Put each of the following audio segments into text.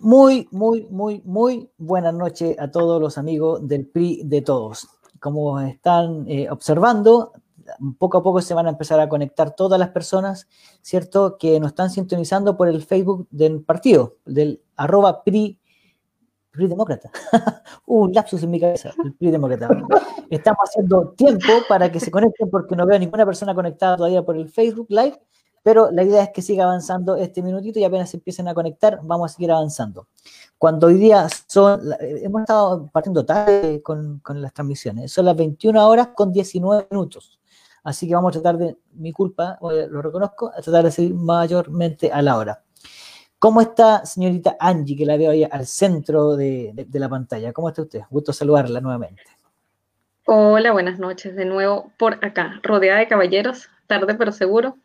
Muy, muy, muy, muy buenas noches a todos los amigos del PRI de todos. Como están eh, observando, poco a poco se van a empezar a conectar todas las personas, ¿cierto? Que nos están sintonizando por el Facebook del partido, del arroba PRI, PRI Demócrata. Un lapsus en mi cabeza, el PRI Demócrata. Estamos haciendo tiempo para que se conecten porque no veo ninguna persona conectada todavía por el Facebook Live pero la idea es que siga avanzando este minutito y apenas se empiecen a conectar, vamos a seguir avanzando. Cuando hoy día son, hemos estado partiendo tarde con, con las transmisiones, son las 21 horas con 19 minutos. Así que vamos a tratar de, mi culpa, lo reconozco, a tratar de seguir mayormente a la hora. ¿Cómo está señorita Angie, que la veo ahí al centro de, de, de, la pantalla? ¿Cómo está usted? Gusto saludarla nuevamente. Hola, buenas noches. De nuevo por acá, rodeada de caballeros, tarde pero seguro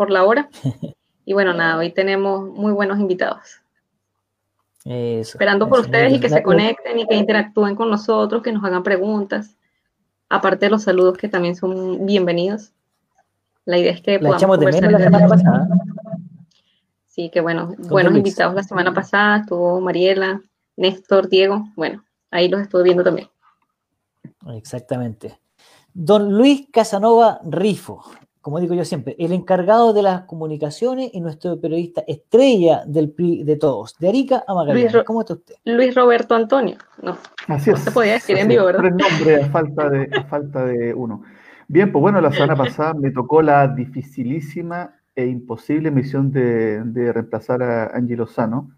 por la hora. Y bueno, nada, hoy tenemos muy buenos invitados. Eso, Esperando por ustedes y que se conecten y que interactúen con nosotros, que nos hagan preguntas. Aparte de los saludos que también son bienvenidos. La idea es que la menos la semana pasada. Sí, que bueno, buenos invitados la semana pasada. Estuvo Mariela, Néstor, Diego. Bueno, ahí los estuve viendo también. Exactamente. Don Luis Casanova Rifo, como digo yo siempre, el encargado de las comunicaciones y nuestro periodista estrella del PRI de todos, de Arica a Magallanes. ¿Cómo está usted? Luis Roberto Antonio. No, Así es. no se podía decir en vivo, ¿verdad? Tres nombres a falta, de, a falta de uno. Bien, pues bueno, la semana pasada me tocó la dificilísima e imposible misión de, de reemplazar a Angie Lozano.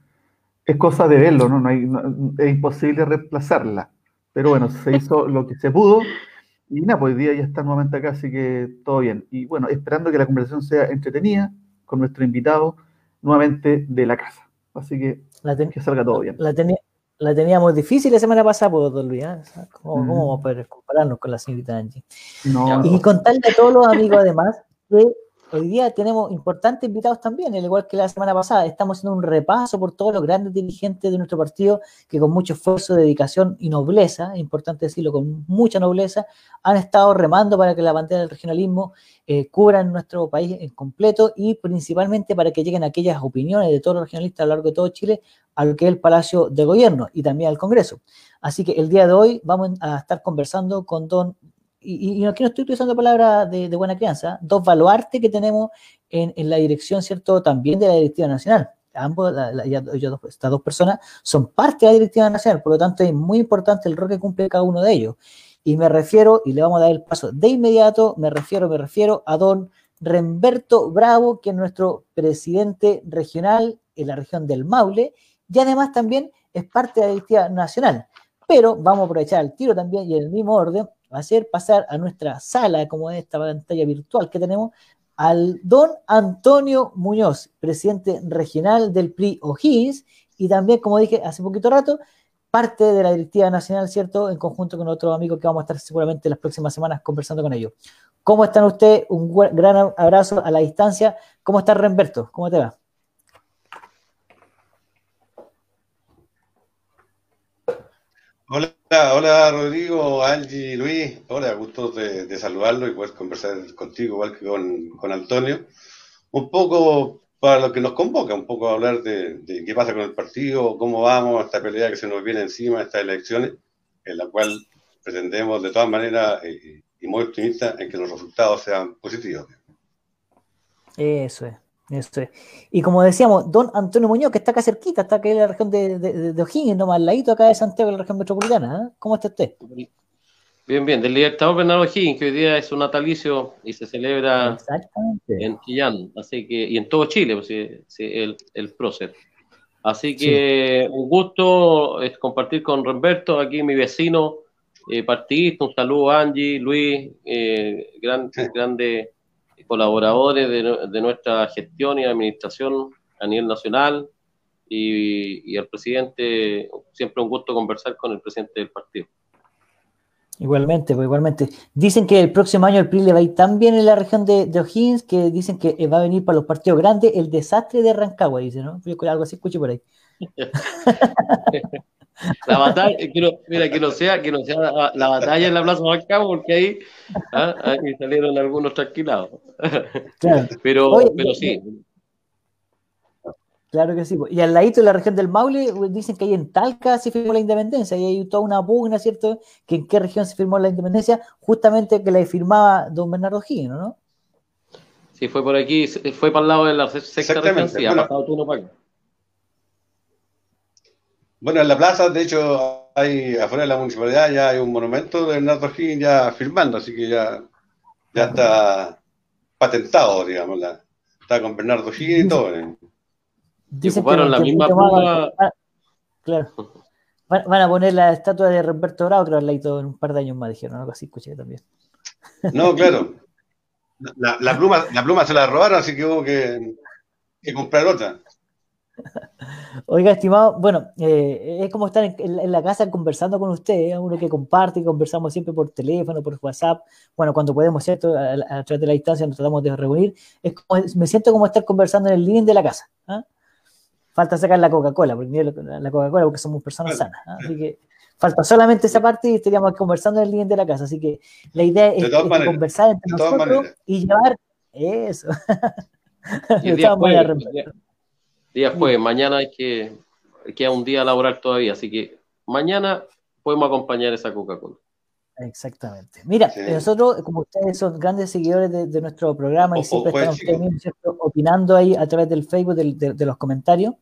Es cosa de verlo, ¿no? no, hay, no es imposible reemplazarla. Pero bueno, se hizo lo que se pudo y nada, pues hoy día ya está nuevamente acá, así que todo bien. Y bueno, esperando que la conversación sea entretenida con nuestro invitado nuevamente de la casa. Así que que salga todo bien. La, tenía, la teníamos difícil la semana pasada, pues, don Luis. ¿eh? ¿Cómo. ¿Cómo, vamos a poder compararnos con la señorita Angie? No, y no. contarle a todos los amigos, además, que hoy día tenemos importantes invitados también, al igual que la semana pasada. Estamos haciendo un repaso por todos los grandes dirigentes de nuestro partido que con mucho esfuerzo, dedicación y nobleza, importante decirlo, con mucha nobleza, han estado remando para que la bandera del regionalismo eh, cubra nuestro país en completo y principalmente para que lleguen aquellas opiniones de todos los regionalistas a lo largo de todo Chile a lo que es el Palacio de Gobierno y también al Congreso. Así que el día de hoy vamos a estar conversando con don y, aquí no estoy utilizando palabras de, buena crianza, dos baluartes que tenemos en, en, la dirección, ¿cierto? También de la Directiva Nacional. Ambos, la, la, estas dos personas son parte de la Directiva Nacional, por lo tanto es muy importante el rol que cumple cada uno de ellos. Y me refiero, y le vamos a dar el paso de inmediato, me refiero, me refiero a don Remberto Bravo, que es nuestro presidente regional en la región del Maule, y además también es parte de la Directiva Nacional. Pero vamos a aprovechar el tiro también y en el mismo orden hacer pasar a nuestra sala, como en esta pantalla virtual que tenemos, al don Antonio Muñoz, presidente regional del PRI O'Higgins, y también, como dije hace poquito rato, parte de la directiva nacional, ¿cierto? En conjunto con otros amigos que vamos a estar seguramente las próximas semanas conversando con ellos. ¿Cómo están ustedes? Un gran abrazo a la distancia. ¿Cómo está Renberto? ¿Cómo te va? Hola, hola Rodrigo, Angie, Luis. Hola, gusto de, saludarlo y poder conversar contigo, igual que con, con, Antonio. Un poco para lo que nos convoca, un poco hablar de, qué pasa con el partido, cómo vamos, esta pelea que se nos viene encima, estas elecciones, en la cual pretendemos de todas maneras eh, y muy optimistas en que los resultados sean positivos. Eso es. Eso es. Y como decíamos, don Antonio Muñoz, que está acá cerquita, está acá en la región de, de, de O'Higgins, nomás al ladito acá de Santiago, en la región metropolitana. ¿eh? ¿Cómo está usted? Bien, bien, del Libertador Bernardo O'Higgins, que hoy día es un natalicio y se celebra en Chillán, así que, y en todo Chile, pues, sí, sí, el, el prócer. Así que sí. un gusto es compartir con Roberto, aquí mi vecino eh, partidista, un saludo a Angie, Luis, eh, gran, grande colaboradores de, de, nuestra gestión y administración a nivel nacional y, y al presidente, siempre un gusto conversar con el presidente del partido. Igualmente, pues igualmente. Dicen que el próximo año el PRI le va a ir tan bien en la región de, de O'Higgins que dicen que va a venir para los partidos grandes el desastre de Rancagua, dice, ¿no? Yo algo así escuché por ahí. La batalla, que no, mira, que no sea, que no sea la, la batalla en la Plaza Bancamo, porque ahí, ¿ah? ahí salieron algunos tranquilados. Claro. Pero, Oye, pero sí. Claro que sí. Y al ladito de la región del Maule dicen que ahí en Talca se firmó la independencia y hay toda una pugna, ¿cierto? Que en qué región se firmó la independencia, justamente que la firmaba don Bernardo Gino, ¿no? Sí, fue por aquí, fue para el lado de la sexta región, sí, ha pasado tú no para Bueno, en la plaza, de hecho, hay afuera de la municipalidad ya hay un monumento de Bernardo Gino ya firmando, así que ya, ya está patentado, digamos, la, está con Bernardo Gino y todo. ¿eh? Dicen que, la misma pluma. Claro. Van, a poner la estatua de Roberto Bravo, creo, que en un par de años más, dijeron, algo así, escuché también. No, claro. La, la, pluma, la pluma se la robaron, así que hubo que, comprar otra. Oiga, estimado, bueno, eh, es como estar en, la casa conversando con usted, ¿eh? uno que comparte, conversamos siempre por teléfono, por WhatsApp, bueno, cuando podemos, ¿cierto? A, través de la distancia nos tratamos de reunir, es como, me siento como estar conversando en el living de la casa. ¿ah? Falta sacar la Coca-Cola, porque la Coca-Cola porque somos personas sanas. Así que falta solamente esa parte y estaríamos conversando en el living de la casa. Así que la idea es, conversar entre nosotros y llevar eso. Y día, jueves, día, jueves, mañana hay que queda un día laboral todavía, así que mañana podemos acompañar esa Coca-Cola. Exactamente. Mira, nosotros, como ustedes son grandes seguidores de, nuestro programa y siempre están opinando ahí a través del Facebook, de, los comentarios,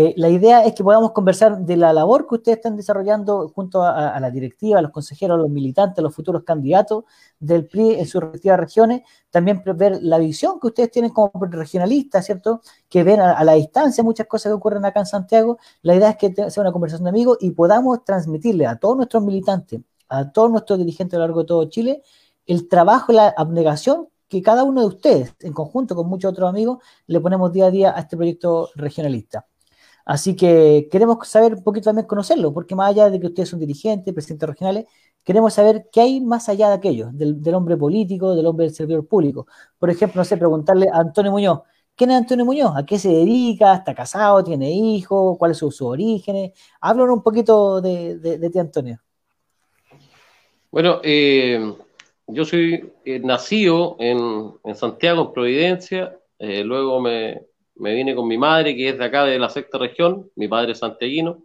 eh, la idea es que podamos conversar de la labor que ustedes están desarrollando junto a, la directiva, a los consejeros, a los militantes, a los futuros candidatos del PRI en sus respectivas regiones, también ver la visión que ustedes tienen como regionalistas, ¿cierto? Que ven a, la distancia muchas cosas que ocurren acá en Santiago. La idea es que sea una conversación de amigos y podamos transmitirle a todos nuestros militantes, a todos nuestros dirigentes a lo largo de todo Chile, el trabajo la abnegación que cada uno de ustedes, en conjunto con muchos otros amigos, le ponemos día a día a este proyecto regionalista. Así que queremos saber un poquito también conocerlo, porque más allá de que ustedes son dirigentes, presidentes regionales, queremos saber qué hay más allá de aquello, del, hombre político, del hombre del servidor público. Por ejemplo, no sé, preguntarle a Antonio Muñoz, ¿quién es Antonio Muñoz? ¿A qué se dedica? ¿Está casado? ¿Tiene hijos? ¿Cuáles son sus orígenes? Háblanos un poquito de, de ti, Antonio. Bueno, eh, yo soy eh, nacido en, Santiago, en Providencia, eh, luego me, vine con mi madre, que es de acá de la sexta región, mi padre es santiaguino,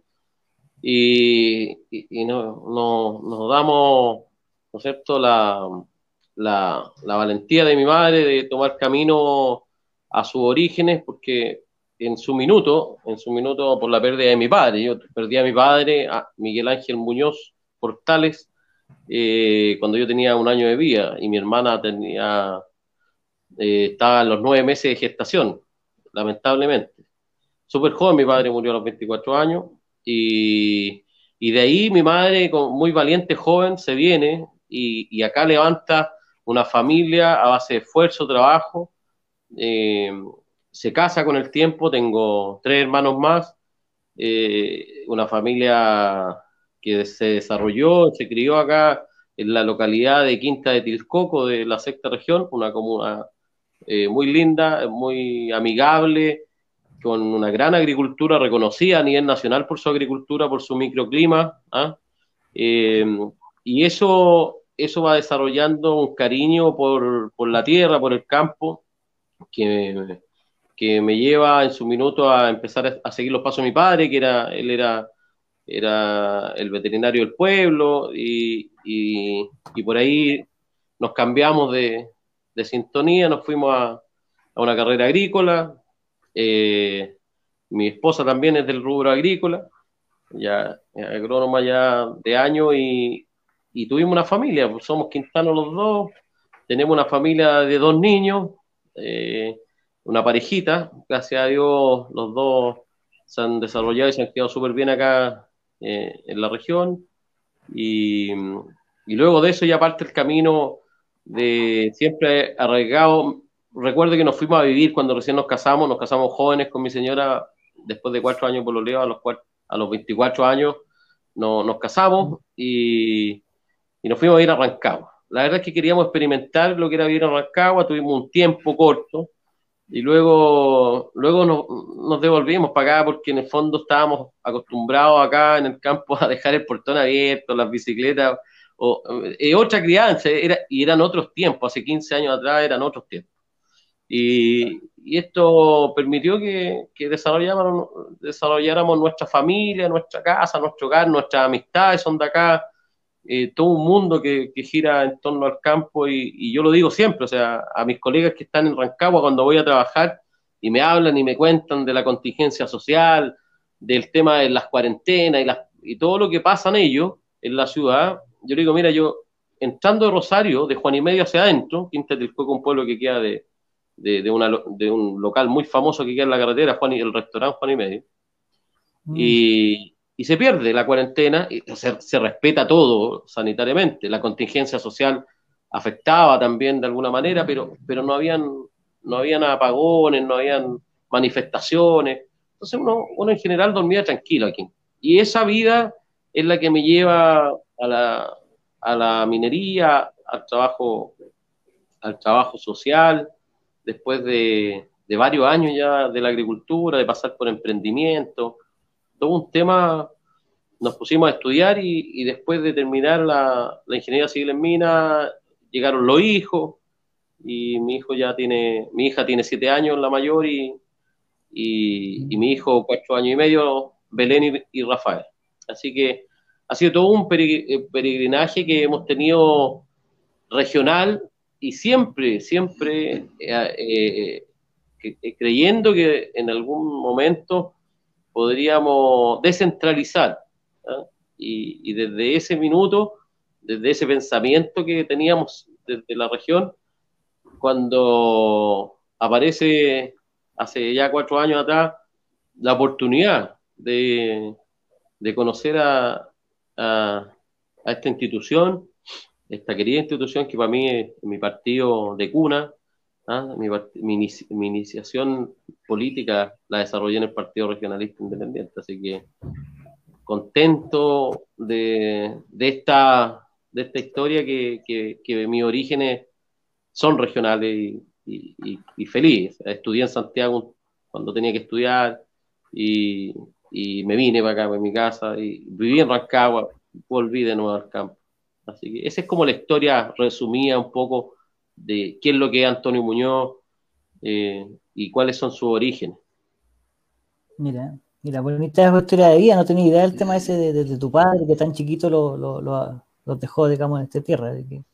y, no, nos damos, ¿no la, la, valentía de mi madre de tomar camino a sus orígenes, porque en su minuto, en su minuto por la pérdida de mi padre, yo perdí a mi padre, a Miguel Ángel Muñoz Portales, eh, cuando yo tenía un año de vida y mi hermana tenía, eh, estaba en los nueve meses de gestación, lamentablemente. Súper joven, mi padre murió a los 24 años y, de ahí mi madre, muy valiente joven, se viene y, acá levanta una familia a base de esfuerzo, trabajo. Eh, se casa con el tiempo, tengo tres hermanos más, una familia que se desarrolló, se crió acá en la localidad de Quinta de Tilcoco de la sexta región, una comuna eh, muy linda, muy amigable, con una gran agricultura reconocida a nivel nacional por su agricultura, por su microclima. ¿ah? Eh, y eso, eso va desarrollando un cariño por, por la tierra, por el campo, que, que, me lleva en su minuto a empezar a, seguir los pasos de mi padre, que era, él era era el veterinario del pueblo y, por ahí nos cambiamos de, sintonía, nos fuimos a, una carrera agrícola. Eh, mi esposa también es del rubro agrícola, ya agrónoma ya de año y, tuvimos una familia, pues somos quintanos los dos, tenemos una familia de dos niños, eh, una parejita, gracias a Dios los dos se han desarrollado y se han quedado súper bien acá eh, en la región. Y, luego de eso ya parte el camino de siempre arriesgado. Recuerdo que nos fuimos a vivir cuando recién nos casamos, nos casamos jóvenes con mi señora, después de cuatro años por los a los, a los 24 años no, nos casamos y, y, nos fuimos a ir a Rancagua. La verdad es que queríamos experimentar lo que era vivir en Rancagua, tuvimos un tiempo corto, y luego, luego nos, devolvimos para acá porque en el fondo estábamos acostumbrados acá en el campo a dejar el portón abierto, las bicicletas, o, eh, otra crianza, era, y eran otros tiempos, hace 15 años atrás eran otros tiempos. Y, y esto permitió que, que desarrolláramos, desarrolláramos, nuestra familia, nuestra casa, nuestro hogar, nuestras amistades son de acá, eh, todo un mundo que, que, gira en torno al campo y, y, yo lo digo siempre, o sea, a mis colegas que están en Rancagua cuando voy a trabajar y me hablan y me cuentan de la contingencia social, del tema de las cuarentenas y, las, y todo lo que pasa en ellos, en la ciudad, yo digo, mira, yo entrando de Rosario, de Juan y Medio hacia adentro, Quinta del Cueco, un pueblo que queda de, de, de, una, de, un local muy famoso que queda en la carretera, Juan y, el restaurante Juan y Medio, mm. y, y, se pierde la cuarentena, y se, se, respeta todo sanitariamente, la contingencia social afectaba también de alguna manera, pero, pero no, habían, no habían apagones, no habían manifestaciones, entonces uno, uno en general dormía tranquilo aquí. Y esa vida es la que me lleva a la, a la minería, al trabajo, al trabajo social, después de, de, varios años ya de la agricultura, de pasar por emprendimiento, todo un tema, nos pusimos a estudiar y, después de terminar la, la, ingeniería civil en mina, llegaron los hijos, y mi hijo ya tiene, mi hija tiene siete años, la mayor, y, y, y mi hijo cuatro años y medio, Belén y Rafael. Así que ha sido todo un eh, peregrinaje que hemos tenido regional y siempre, siempre eh, eh, creyendo que en algún momento podríamos descentralizar. ¿eh? Y, y, desde ese minuto, desde ese pensamiento que teníamos desde la región, cuando aparece hace ya cuatro años atrás la oportunidad de, de conocer a, a, a esta institución, esta querida institución que para mí es mi partido de cuna, ¿ah? mi, mi, mi, iniciación política la desarrollé en el Partido Regionalista Independiente, así que contento de, de, esta, de esta historia que, que, que mis orígenes son regionales y, y, y, feliz. Estudié en Santiago cuando tenía que estudiar y, y me vine para acá, para mi casa, y viví en Rancagua, volví de nuevo al campo. Así que esa es como la historia resumida un poco de qué es lo que es Antonio Muñoz eh, y cuáles son sus orígenes. Mira, mira, bonita historia de vida, no tenía idea del tema ese de, de, de tu padre, que tan chiquito lo, lo, lo, lo, dejó, digamos, en esta tierra. Que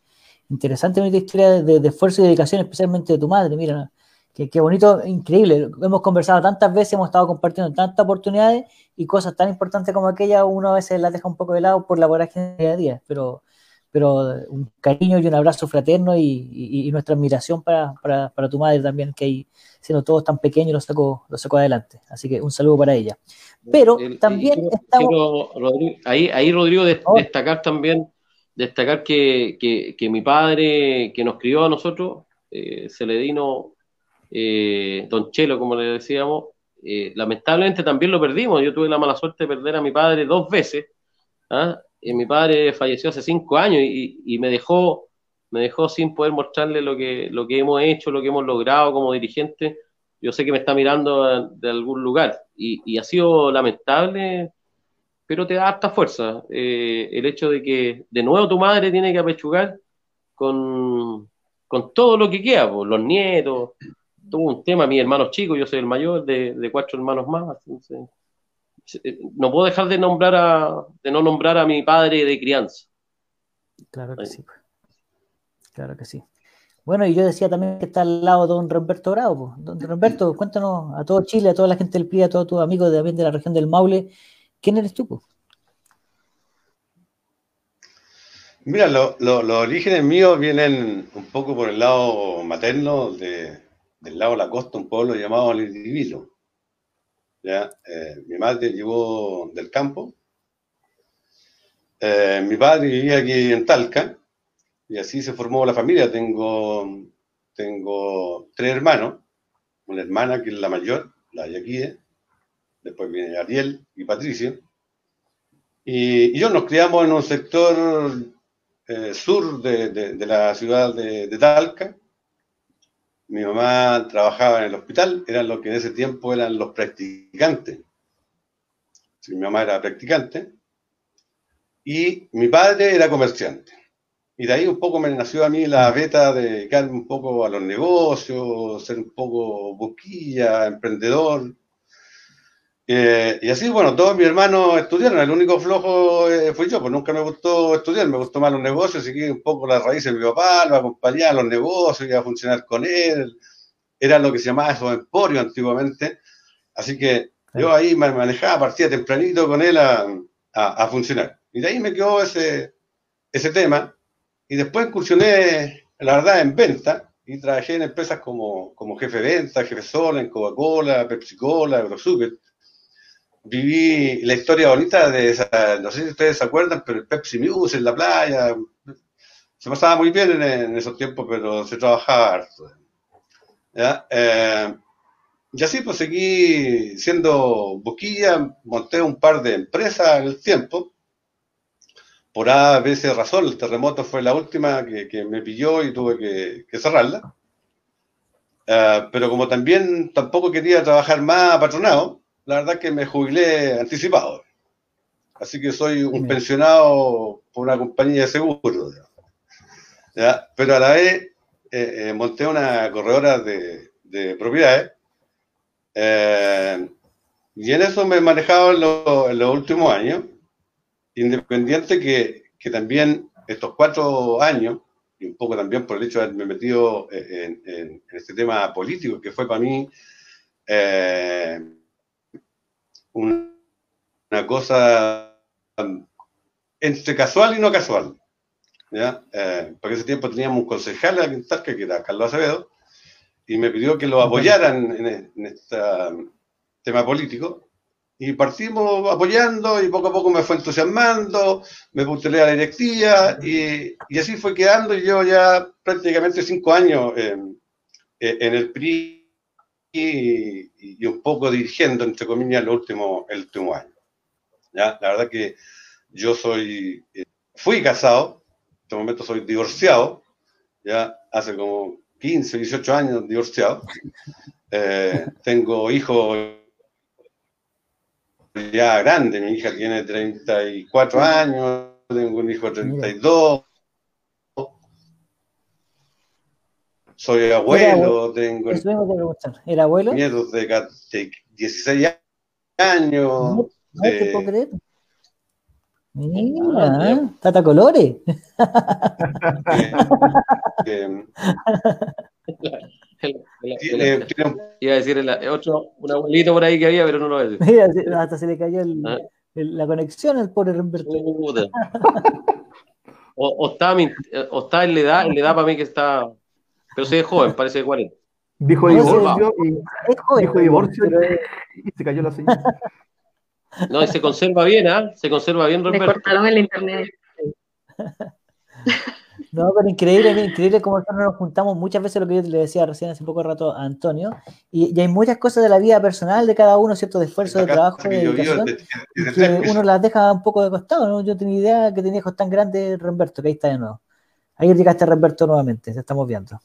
interesante, bonita historia de, de, esfuerzo y dedicación, especialmente de tu madre, mira, Qué, qué, bonito, increíble. Hemos conversado tantas veces, hemos estado compartiendo tantas oportunidades y cosas tan importantes como aquella, uno a veces las deja un poco de lado por la vorágine día a día, pero, pero un cariño y un abrazo fraterno y, y, y nuestra admiración para, para, para, tu madre también, que ahí, siendo todos tan pequeños, lo sacó, lo sacó adelante. Así que un saludo para ella. Pero el, también quiero, estamos... Quiero, Rodrigo, ahí, ahí, Rodrigo, de, oh. destacar también, destacar que, que, que, mi padre, que nos crió a nosotros, eh, Celedino eh, Don Chelo, como le decíamos, eh, lamentablemente también lo perdimos. Yo tuve la mala suerte de perder a mi padre dos veces. ¿ah? Y mi padre falleció hace cinco años y, me dejó me dejó sin poder mostrarle lo que, lo que hemos hecho, lo que hemos logrado como dirigente. Yo sé que me está mirando de, algún lugar y, ha sido lamentable, pero te da harta fuerza eh, el hecho de que de nuevo tu madre tiene que apechugar con, con todo lo que queda, los nietos, tuvo un tema, mi hermano chico, yo soy el mayor de, de cuatro hermanos más, entonces, eh, no puedo dejar de nombrar a, de no nombrar a mi padre de crianza. Claro que sí. Claro que sí. Bueno, y yo decía también que está al lado don Roberto Bravo. Don Roberto, cuéntanos a todo Chile, a toda la gente del PRI, a todos tus amigos de, de la región del Maule, ¿quién eres tú? Po? Mira, los lo, lo orígenes míos vienen un poco por el lado materno de, del lado de la costa, un pueblo llamado Alidivilo. ¿ya? Eh, mi madre llegó del campo. Eh, mi padre vivía aquí en Talca y así se formó la familia. Tengo, tengo tres hermanos, una hermana que es la mayor, la Yaquide, después viene Ariel y Patricio. Y, y yo nos criamos en un sector eh, sur de, de, de, la ciudad de, de Talca, mi mamá trabajaba en el hospital, eran lo que en ese tiempo eran los practicantes. Sí, mi mamá era practicante y mi padre era comerciante. y de ahí un poco me nació a mí la beta de dedicarme un poco a los negocios, ser un poco boquilla, emprendedor. Eh, y así, bueno, todos mis hermanos estudiaron, el único flojo eh, fui yo, pues nunca me gustó estudiar, me gustó más los negocios, seguí un poco las raíces de mi papá, lo acompañaba a los negocios, iba a funcionar con él, era lo que se llamaba eso emporio antiguamente, así que yo ahí me manejaba, partía tempranito con él a, a, a funcionar. Y de ahí me quedó ese, ese tema, y después incursioné, la verdad, en venta. Y trabajé en empresas como, como jefe de venta, jefe sola, en Coca-Cola, Pepsi-Cola, Eurosugar. Viví la historia bonita de esa, no sé si ustedes se acuerdan, pero el Pepsi News en la playa. Se pasaba muy bien en, esos tiempos, pero se trabajaba harto. ¿ya? Eh, y así pues seguí siendo boquilla, monté un par de empresas en el tiempo por A veces razón, el terremoto fue la última que, me pilló y tuve que, cerrarla. Ah, pero como también tampoco quería trabajar más patronado, la verdad que me jubilé anticipado. Así que soy un pensionado por una compañía de seguros. Pero a la vez eh, eh, monté una corredora de, propiedades eh, y en eso me he manejado en los últimos años Independiente que, también estos cuatro años, y un poco también por el hecho de haberme metido en, este tema político, que fue para mí eh, una cosa entre casual y no casual. ¿ya? Eh, porque ese tiempo teníamos un concejal en Quintarca, que era Carlos Acevedo, y me pidió que lo apoyaran en, en este tema político, y partimos apoyando y poco a poco me fue entusiasmando, me postulé a la directiva y, y, así fue quedando y yo ya prácticamente cinco años en el PRI y, un poco dirigiendo, entre comillas, el último, el último año. ¿ya? La verdad que yo soy, eh, fui casado, en este momento soy divorciado, ya hace como 15, 18 años divorciado. Eh, tengo hijos ya grande, mi hija tiene 34 años, tengo un hijo de 32. Soy abuelo, tengo ¿Era abuelo? nietos de, 16 años. Mira, Tata Colores. Iba a decir el, otro, un abuelito por ahí que había, pero no lo voy a decir. hasta se le cayó ah. la conexión al pobre Humberto. O, o, está, o está en la edad, en la edad para mí que está. Pero sí es joven, parece de 40. Dijo divorcio y, dijo divorcio y, se cayó la señal. No, y se conserva bien, ¿ah? Se conserva bien, Roberto. Me cortaron el internet. No, pero increíble, increíble como nosotros nos juntamos muchas veces lo que yo le decía recién hace poco rato a Antonio, y, hay muchas cosas de la vida personal de cada uno, ¿cierto? De esfuerzo, de trabajo, de dedicación, que uno las deja un poco de costado, ¿no? Yo tenía idea que tenía hijos tan grandes, Remberto, que ahí está de nuevo. Ayer llegaste a Remberto nuevamente, te estamos viendo.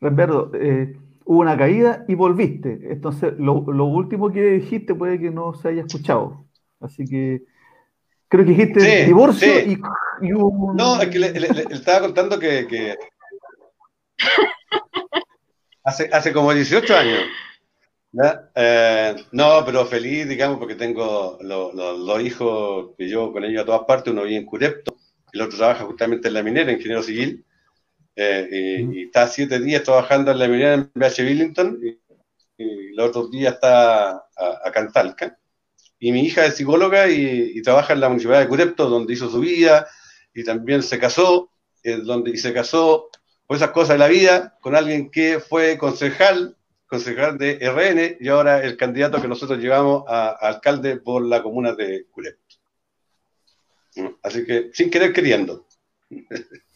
Remberto, eh, hubo una caída y volviste. Entonces, lo, lo último que dijiste puede que no se haya escuchado. Así que creo que dijiste divorcio y, No, es que le, estaba contando que, hace, hace como 18 años. Eh, no, pero feliz, digamos, porque tengo los, los, hijos que yo con ellos a todas partes, uno vive en Curepto, el otro trabaja justamente en la minera, ingeniero civil, eh, y, está siete días trabajando en la minera en BH Billington, y, los otros días está a, a Cantalca y mi hija es psicóloga y, trabaja en la Municipalidad de Curepto, donde hizo su vida, y también se casó, eh, donde, y se casó por esas cosas de la vida con alguien que fue concejal, concejal de RN, y ahora el candidato que nosotros llevamos a, alcalde por la comuna de Curepto. Así que, sin querer queriendo.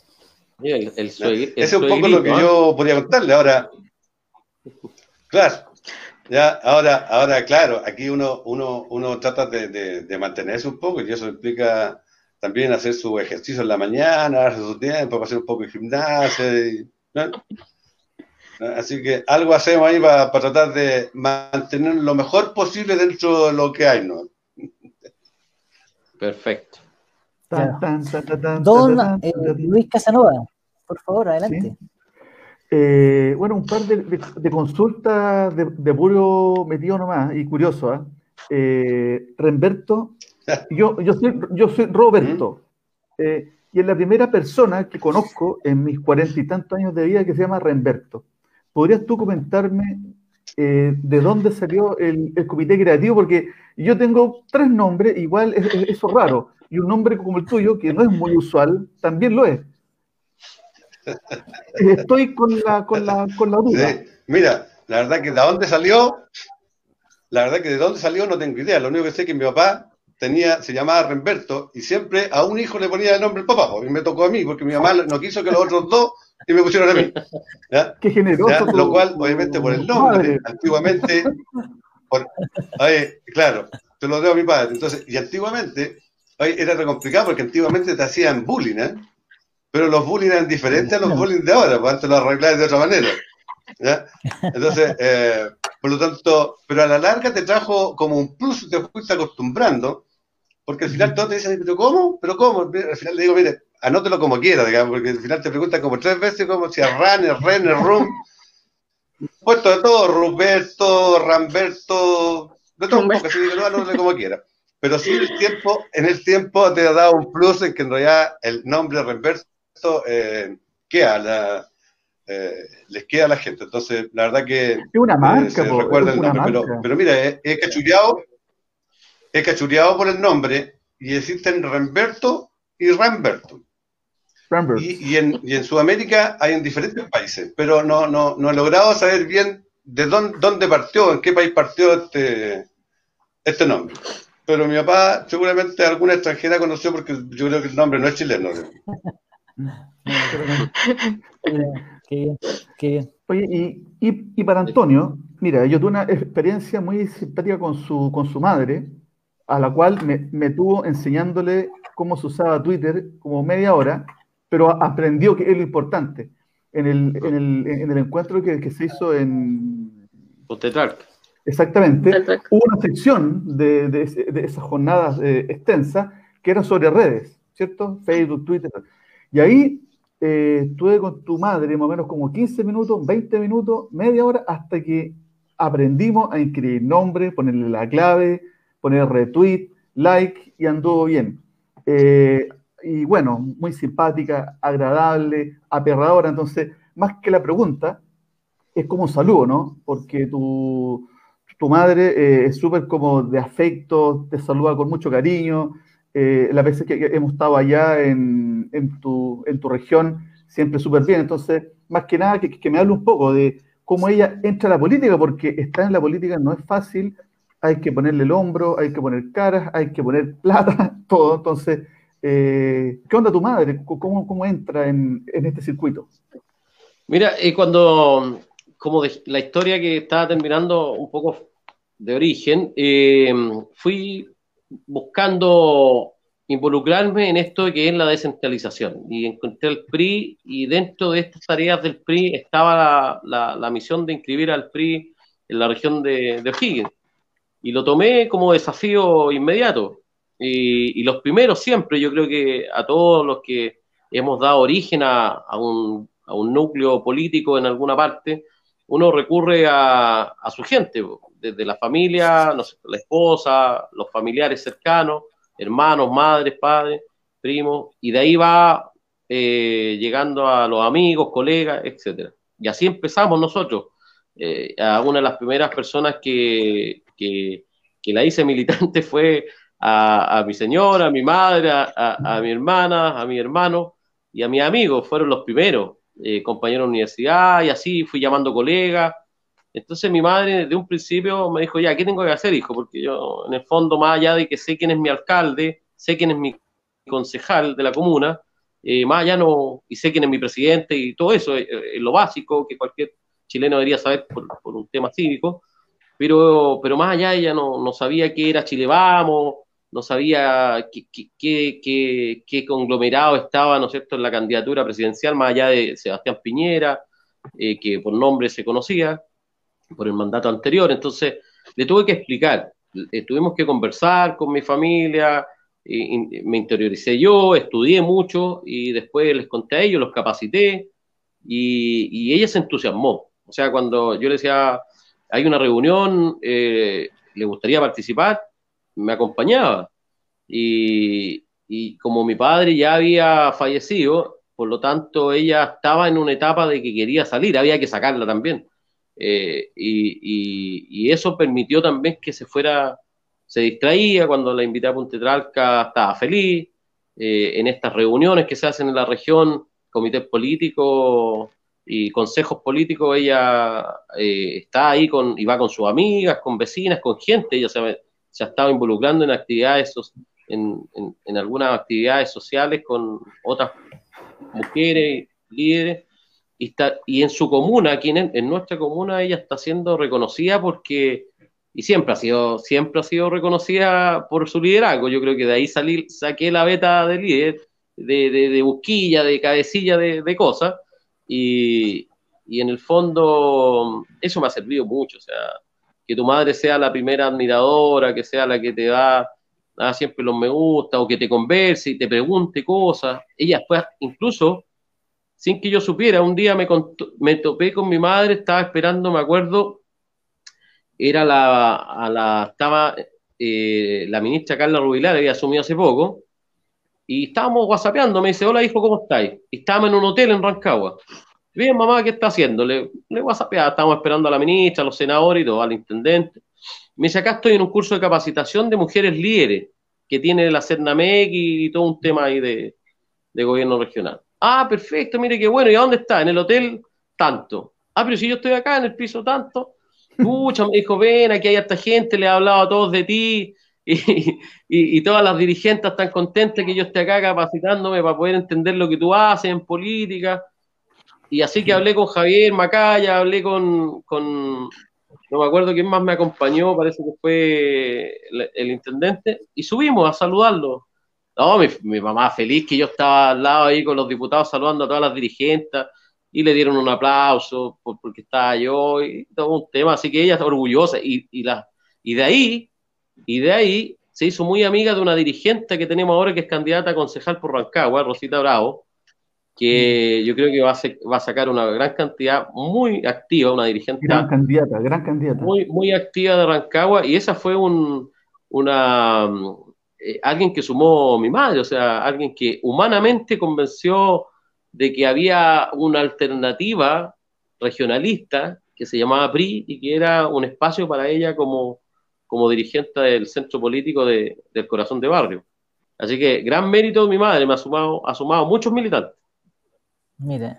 Ese es un poco lo que yo podía contarle. Ahora, claro, ya, ahora, ahora, claro, aquí uno, uno, uno trata de, mantenerse un poco y eso implica también hacer su ejercicio en la mañana, hacer su tiempo, hacer un poco de gimnasia. Así que algo hacemos ahí para, tratar de mantener lo mejor posible dentro de lo que hay, ¿no? Perfecto. Don Luis Casanova, por favor, adelante. Eh, bueno, un par de, consultas de, puro metido nomás y curioso. ¿ah? ¿eh? Remberto, yo, yo, soy, yo soy Roberto. Eh, y es la primera persona que conozco en mis cuarenta y tantos años de vida que se llama Remberto. ¿Podrías tú comentarme eh, de dónde salió el, comité creativo? Porque yo tengo tres nombres, igual es, eso raro, y un nombre como el tuyo, que no es muy usual, también lo es. Estoy con la, con la, con la duda. Mira, la verdad que de dónde salió, la verdad que de dónde salió no tengo idea. Lo único que sé es que mi papá tenía, se llamaba Remberto y siempre a un hijo le ponía el nombre el papá, y me tocó a mí, porque mi mamá no quiso que los otros dos y me pusieron a mí. Qué generoso. Lo cual, obviamente, por el nombre, antiguamente, claro, te lo debo a mi padre. Entonces, y antiguamente, era re complicado porque antiguamente te hacían bullying, ¿eh? Pero los bullying eran diferentes a los bullying de ahora, pues antes lo de otra manera. ¿ya? Entonces, eh, por lo tanto, pero a la larga te trajo como un plus, te fuiste acostumbrando, porque al final todos te dicen, ¿pero cómo? ¿Pero cómo? Al final le digo, mire, anótelo como quiera, digamos, porque al final te preguntan como tres veces, como si a Ran, Ren, Rum, puesto de todo, Roberto, Ramberto, de todo un poco, así digo, no, anótelo como quiera. Pero sí, el tiempo, en el tiempo te ha dado un plus en que en realidad el nombre Ramberto eh, queda, la, eh, les queda a la gente. Entonces, la verdad que. Es una marca, eh, recuerda el nombre, pero, pero, mira, he cachureado, he cachureado por el nombre y existen Ramberto y Ramberto. Y, en, y, en, Sudamérica hay en diferentes países, pero no, no, no he logrado saber bien de dónde, dónde partió, en qué país partió este, este nombre. Pero mi papá seguramente alguna extranjera conoció porque yo creo que el nombre no es chileno. qué bien, qué bien. Oye, y, y, y, para Antonio, mira, yo tuve una experiencia muy simpática con su, con su madre, a la cual me, me tuvo enseñándole cómo se usaba Twitter como media hora, pero aprendió que es lo importante. En el, en el, en el encuentro que, que, se hizo en... Pontetrac. Exactamente. Hubo una sección de, de, de esas jornadas eh, extensas que era sobre redes, ¿cierto? Facebook, Twitter. Y ahí eh, estuve con tu madre más o menos como 15 minutos, 20 minutos, media hora, hasta que aprendimos a inscribir nombre, ponerle la clave, poner retweet, like y anduvo bien. Eh, y bueno, muy simpática, agradable, aperradora. Entonces, más que la pregunta, es como un saludo, ¿no? Porque tu, tu madre eh, es súper como de afecto, te saluda con mucho cariño. Eh, las veces que hemos estado allá en, en, tu, en tu región, siempre súper bien. Entonces, más que nada, que, que me hable un poco de cómo ella entra a la política, porque estar en la política no es fácil, hay que ponerle el hombro, hay que poner caras, hay que poner plata, todo. Entonces, eh, ¿qué onda tu madre? ¿Cómo, cómo entra en, en este circuito? Mira, eh, cuando, como la historia que estaba terminando un poco de origen, eh, fui buscando involucrarme en esto que es la descentralización. Y encontré el PRI y dentro de estas tareas del PRI estaba la, la, misión de inscribir al PRI en la región de, de O'Higgins. Y lo tomé como desafío inmediato. Y, los primeros siempre, yo creo que a todos los que hemos dado origen a, un, a un, núcleo político en alguna parte, uno recurre a, a su gente, desde la familia, la esposa, los familiares cercanos, hermanos, madres, padres, primos, y de ahí va eh, llegando a los amigos, colegas, etcétera. Y así empezamos nosotros. Eh, a una de las primeras personas que, que, la hice militante fue a, mi señora, a mi madre, a, mi hermana, a mi hermano y a mi amigo, fueron los primeros, eh, compañeros de universidad, y así fui llamando colegas. Entonces mi madre de un principio me dijo, ya, ¿qué tengo que hacer, hijo? Porque yo, en el fondo, más allá de que sé quién es mi alcalde, sé quién es mi concejal de la comuna, eh, más allá no, y sé quién es mi presidente y todo eso, es, lo básico que cualquier chileno debería saber por, por un tema cívico, pero, pero más allá ella no, no sabía qué era Chile Vamos, no sabía qué, qué, qué, conglomerado estaba, ¿no es cierto?, en la candidatura presidencial, más allá de Sebastián Piñera, eh, que por nombre se conocía, por el mandato anterior. Entonces, le tuve que explicar, tuvimos que conversar con mi familia, y, me interioricé yo, estudié mucho y después les conté a ellos, los capacité y, ella se entusiasmó. O sea, cuando yo le decía, hay una reunión, eh, le gustaría participar, me acompañaba. Y, y como mi padre ya había fallecido, por lo tanto ella estaba en una etapa de que quería salir, había que sacarla también. Eh, y, eso permitió también que se fuera, se distraía cuando la invité a Puntetralca, estaba feliz. Eh, en estas reuniones que se hacen en la región, comités políticos y consejos políticos, ella eh, está ahí con, y va con sus amigas, con vecinas, con gente, ella se, se ha estado involucrando en actividades, en, en algunas actividades sociales con otras mujeres, líderes, y, está, y en su comuna, aquí en, nuestra comuna, ella está siendo reconocida porque, y siempre ha sido, siempre ha sido reconocida por su liderazgo. Yo creo que de ahí salí, saqué la beta de líder, de, de, de busquilla, de cabecilla de, cosas, y, y en el fondo eso me ha servido mucho, o sea, que tu madre sea la primera admiradora, que sea la que te da siempre los me gusta, o que te converse y te pregunte cosas. Ella después, incluso sin que yo supiera. Un día me, topé con mi madre, estaba esperando, me acuerdo, era la, a la estaba eh, la ministra Carla Rubilar, había asumido hace poco, y estábamos whatsappeando, me dice, hola hijo, ¿cómo estáis? Y estábamos en un hotel en Rancagua. Bien, mamá, ¿qué está haciendo? Le, le estábamos esperando a la ministra, a los senadores y todo, al intendente. Me dice, acá estoy en un curso de capacitación de mujeres líderes que tiene la CERNAMEC y, todo un tema ahí de gobierno regional. Ah, perfecto, mire qué bueno. ¿Y a dónde está? En el hotel tanto. Ah, pero si yo estoy acá en el piso tanto. Pucha, me dijo, ven, aquí hay esta gente, le he hablado a todos de ti. Y, todas las dirigentes están contentas que yo esté acá capacitándome para poder entender lo que tú haces en política. Y así que hablé con Javier Macaya, hablé con, con no me acuerdo quién más me acompañó, parece que fue el intendente, y subimos a saludarlo. No, mi, mamá feliz que yo estaba al lado ahí con los diputados saludando a todas las dirigentes y le dieron un aplauso porque estaba yo y todo un tema, así que ella está orgullosa y, y, la, y de ahí, y de ahí se hizo muy amiga de una dirigente que tenemos ahora que es candidata a concejal por Rancagua, Rosita Bravo, que mm. yo creo que va a, va a sacar una gran cantidad, muy activa, una dirigente. Gran candidata, gran candidata. Muy, muy activa de Rancagua y esa fue un, una, eh, alguien que sumó mi madre, o sea, alguien que humanamente convenció de que había una alternativa regionalista que se llamaba PRI y que era un espacio para ella como, como dirigente del centro político de, del corazón de barrio. Así que gran mérito de mi madre, me ha sumado, ha sumado muchos militantes. Mire,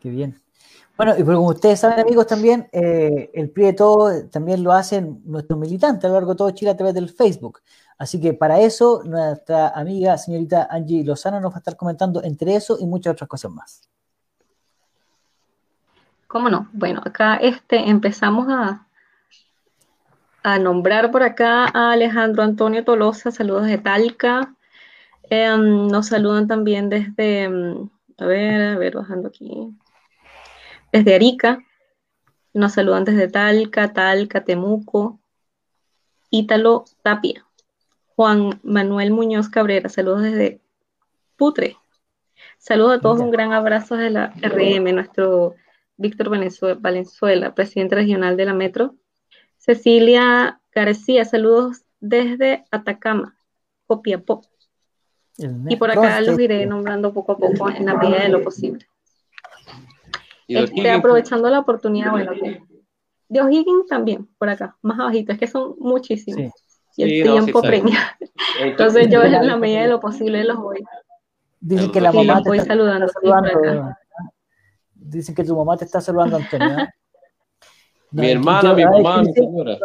qué bien. Bueno, y como ustedes saben, amigos, también eh, el PRI de todo también lo hacen nuestros militantes a lo largo de todo Chile a través del Facebook. Así que para eso, nuestra amiga señorita Angie Lozano nos va a estar comentando entre eso y muchas otras cosas más. ¿Cómo no? Bueno, acá este, empezamos a, a nombrar por acá a Alejandro Antonio Tolosa, saludos de Talca. Em, nos saludan también desde, em, a ver, a ver, bajando aquí, desde Arica. Nos saludan desde Talca, Talca, Temuco, Ítalo Tapia. Juan Manuel Muñoz Cabrera, saludos desde Putre. Saludos a todos, un gran abrazo de la RM, nuestro Víctor Valenzuela, presidente regional de la Metro. Cecilia García, saludos desde Atacama, Copiapó. Y por acá los iré nombrando poco a poco en la medida de lo posible. Este, aprovechando la oportunidad, bueno, de O'Higgins también, por acá, más abajito, es que son muchísimos y el tiempo premia. Entonces yo en la medida de lo posible los voy. Dicen que la mamá te está saludando. saludando Dicen que tu mamá te está saludando, Antonio. mi hermana, mi mamá, mi señora.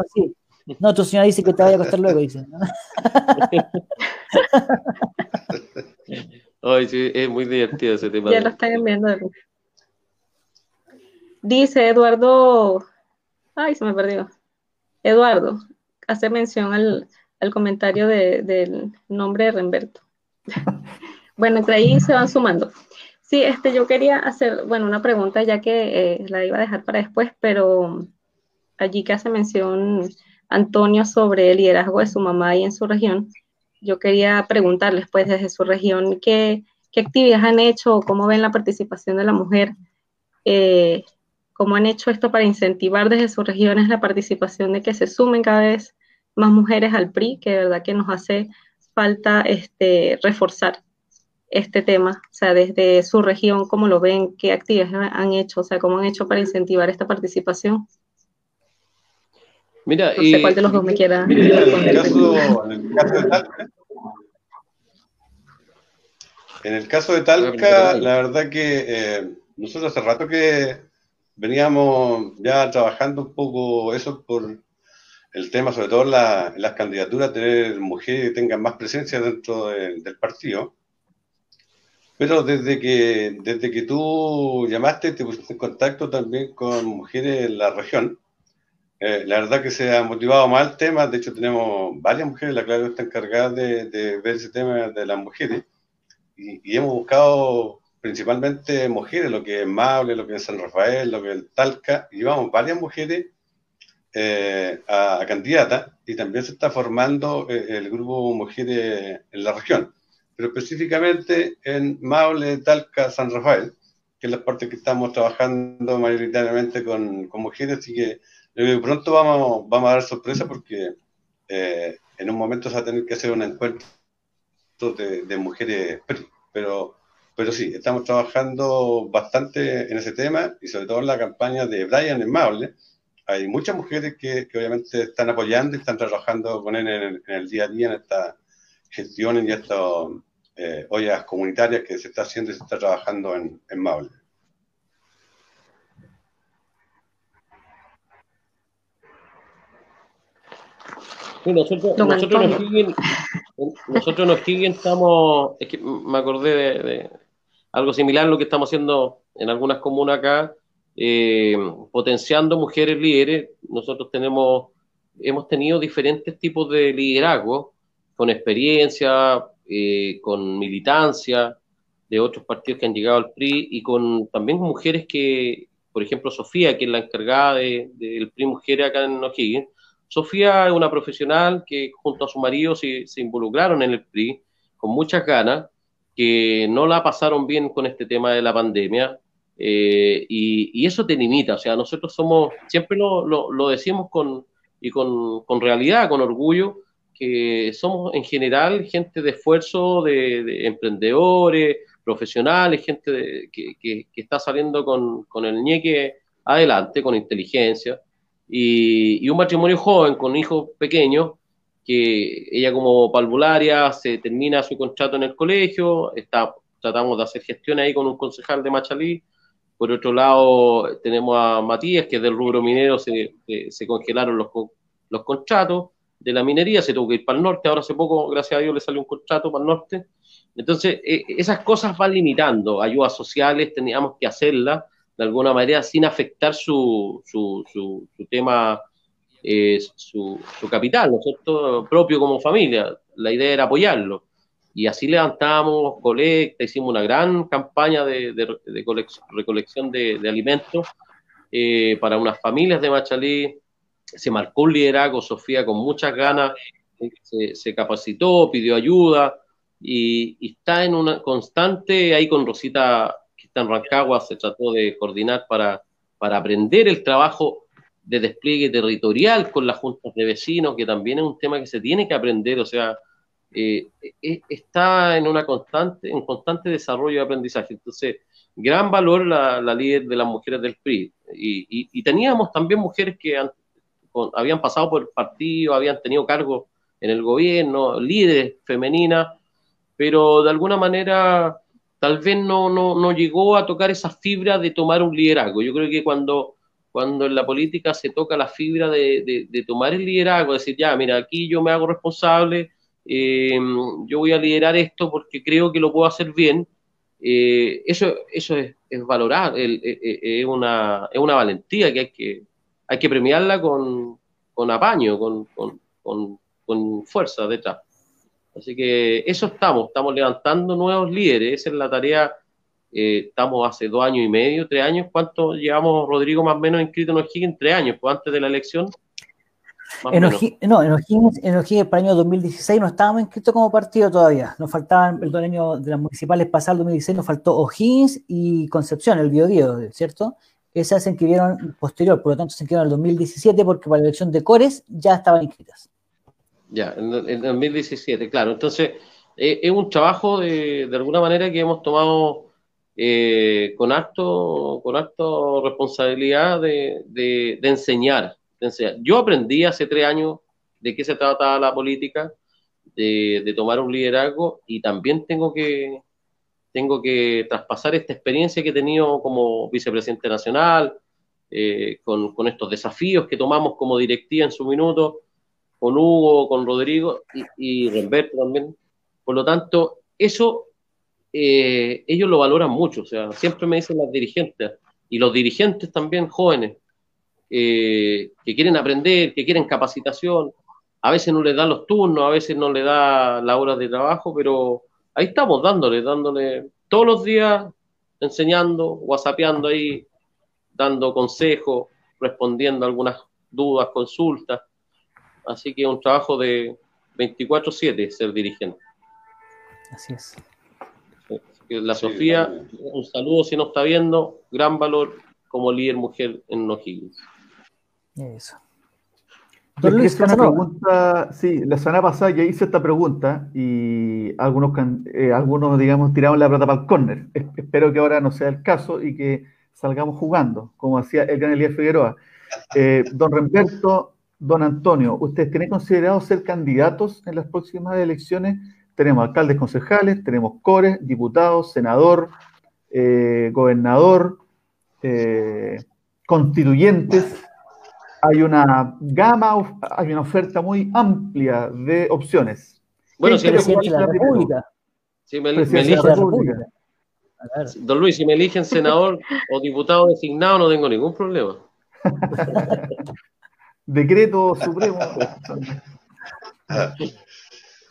No, tu señora dice que te vaya a acostar luego, dice. Ay, sí, es muy divertido ese tema. Ya lo están enviando. Dice Eduardo. Ay, se me perdió. Eduardo, hacer mención al, comentario del nombre de Remberto. bueno, entre ahí se van sumando. Sí, este, yo quería hacer, bueno, una pregunta ya que eh, la iba a dejar para después, pero allí que hace mención Antonio sobre el liderazgo de su mamá y en su región, yo quería preguntarles, pues, desde su región, ¿qué, qué actividades han hecho o cómo ven la participación de la mujer? Eh, ¿Cómo han hecho esto para incentivar desde sus regiones la participación de que se sumen cada vez más mujeres al PRI, que de verdad que nos hace falta este, reforzar este tema, o sea, desde su región, cómo lo ven, qué actividades han hecho, o sea, cómo han hecho para incentivar esta participación. Mira, no sé cuál de los dos me quiera en, el caso, de Talca, en el caso de Talca, la verdad que eh, nosotros hace rato que veníamos ya trabajando un poco eso por el tema, sobre todo en, las candidaturas, tener mujeres que tengan más presencia dentro del partido. Pero desde que, desde que tú llamaste, te pusiste en contacto también con mujeres en la región. Eh, la verdad que se ha motivado más el tema. De hecho, tenemos varias mujeres, la clave está encargada de, de, ver ese tema de las mujeres. Y, y, hemos buscado principalmente mujeres, lo que es Mable, lo que es San Rafael, lo que es Talca. Y llevamos varias mujeres eh, a, a candidatas y también se está formando eh, el grupo Mujeres en la región pero específicamente en Maule, Talca, San Rafael, que es la parte que estamos trabajando mayoritariamente con, con mujeres, así que pronto vamos, vamos a dar sorpresa porque eh, en un momento se va a tener que hacer un encuentro de, de mujeres, pero, pero sí, estamos trabajando bastante en ese tema y sobre todo en la campaña de Brian en Maule. Hay muchas mujeres que, que obviamente están apoyando y están trabajando con él en en el día a día en esta gestionen ya estas eh, ollas comunitarias que se está haciendo y se está trabajando en, en Maule. nosotros, nosotros, nos siguen, nosotros nos siguen, estamos, es que me acordé de, algo similar a lo que estamos haciendo en algunas comunas acá, eh, potenciando mujeres líderes. Nosotros tenemos, hemos tenido diferentes tipos de liderazgo con experiencia, eh, con militancia de otros partidos que han llegado al PRI y con también mujeres que, por ejemplo, Sofía, que es la encargada del PRI Mujeres acá en O'Higgins. Sofía es una profesional que junto a su marido se, involucraron en el PRI con muchas ganas, que no la pasaron bien con este tema de la pandemia, eh, y, eso te limita, o sea, nosotros somos, siempre lo, lo, decimos con, y con, con, realidad, con orgullo, que somos en general gente de esfuerzo, de, emprendedores, profesionales, gente que, está saliendo con, el ñeque adelante, con inteligencia, y, un matrimonio joven con hijos pequeños, que ella como palvularia se termina su contrato en el colegio, está, tratamos de hacer gestión ahí con un concejal de Machalí, por otro lado tenemos a Matías, que del rubro minero, se, se congelaron los, los contratos, de la minería, se tuvo que ir para el norte, ahora hace poco, gracias a Dios, le salió un contrato para el norte. Entonces, eh, esas cosas van limitando, ayudas sociales teníamos que hacerlas de alguna manera sin afectar su, su, su, tema, eh, su, su, capital, ¿no es cierto?, propio como familia. La idea era apoyarlo. Y así levantamos colecta, hicimos una gran campaña de, de, recolección de, alimentos eh, para unas familias de Machalí, se marcó un liderazgo, Sofía, con muchas ganas, se, capacitó, pidió ayuda y, está en una constante, ahí con Rosita, que está en Rancagua, se trató de coordinar para, para aprender el trabajo de despliegue territorial con las juntas de vecinos, que también es un tema que se tiene que aprender, o sea, eh, eh, está en una constante, en constante desarrollo y aprendizaje. Entonces, gran valor la, líder de las mujeres del PRI. Y, y, teníamos también mujeres que han habían pasado por el partido, habían tenido cargos en el gobierno, líderes femeninas, pero de alguna manera tal vez no, no, no llegó a tocar esa fibra de tomar un liderazgo. Yo creo que cuando, cuando en la política se toca la fibra de, de, tomar el liderazgo, decir, ya, mira, aquí yo me hago responsable, eh, yo voy a liderar esto porque creo que lo puedo hacer bien, eh, eso, eso es, es valorar, es, una, es una valentía que hay que, hay que premiarla con, con apaño, con, con, con, fuerza detrás. Así que eso estamos, estamos levantando nuevos líderes, esa es la tarea. Eh, estamos hace dos años y medio, tres años. ¿Cuánto llevamos, Rodrigo, más o menos inscrito en O'Higgins? Tres años, pues antes de la elección. En no, en O'Higgins, en O'Higgins para el año 2016 no estábamos inscritos como partido todavía. Nos faltaban el año de las municipales pasadas, 2016, nos faltó O'Higgins y Concepción, el Biodío, ¿cierto? Esas se inscribieron posterior, por lo tanto se inscribieron en el 2017 porque para la elección de Cores ya estaban inscritas. Ya, en, el 2017, claro. Entonces, eh, es un trabajo de, de alguna manera que hemos tomado eh, con acto con acto responsabilidad de, de, enseñar, Yo aprendí hace tres años de qué se trataba la política, de, tomar un liderazgo y también tengo que, tengo que traspasar esta experiencia que he tenido como vicepresidente nacional, eh, con, estos desafíos que tomamos como directiva en su minuto, con Hugo, con Rodrigo y, y también. Por lo tanto, eso eh, ellos lo valoran mucho, o sea, siempre me dicen las dirigentes, y los dirigentes también jóvenes, eh, que quieren aprender, que quieren capacitación, a veces no les dan los turnos, a veces no les da las horas de trabajo, pero ahí estamos dándole, dándole todos los días, enseñando, whatsappeando ahí, dando consejos, respondiendo algunas dudas, consultas. Así que un trabajo de 24/7 ser dirigente. Así es la Sofía, un saludo si no está viendo, gran valor como líder mujer en O'Higgins. Eso. Luis, una pregunta, sí, la semana pasada ya hice esta pregunta y algunos, eh, algunos digamos, tiraron la plata para el córner. Espero que ahora no sea el caso y que salgamos jugando, como hacía el gran Elías Figueroa. Eh, don Remberto, don Antonio, ¿ustedes tienen considerado ser candidatos en las próximas elecciones tenemos alcaldes concejales, tenemos cores, diputados, senador, eh, gobernador, eh, constituyentes. Hay una gama, hay una oferta muy amplia de opciones. Bueno, si, me, la República. Si me, eligen, Don Luis, si me eligen senador o diputado designado, no tengo ningún problema. Decreto supremo.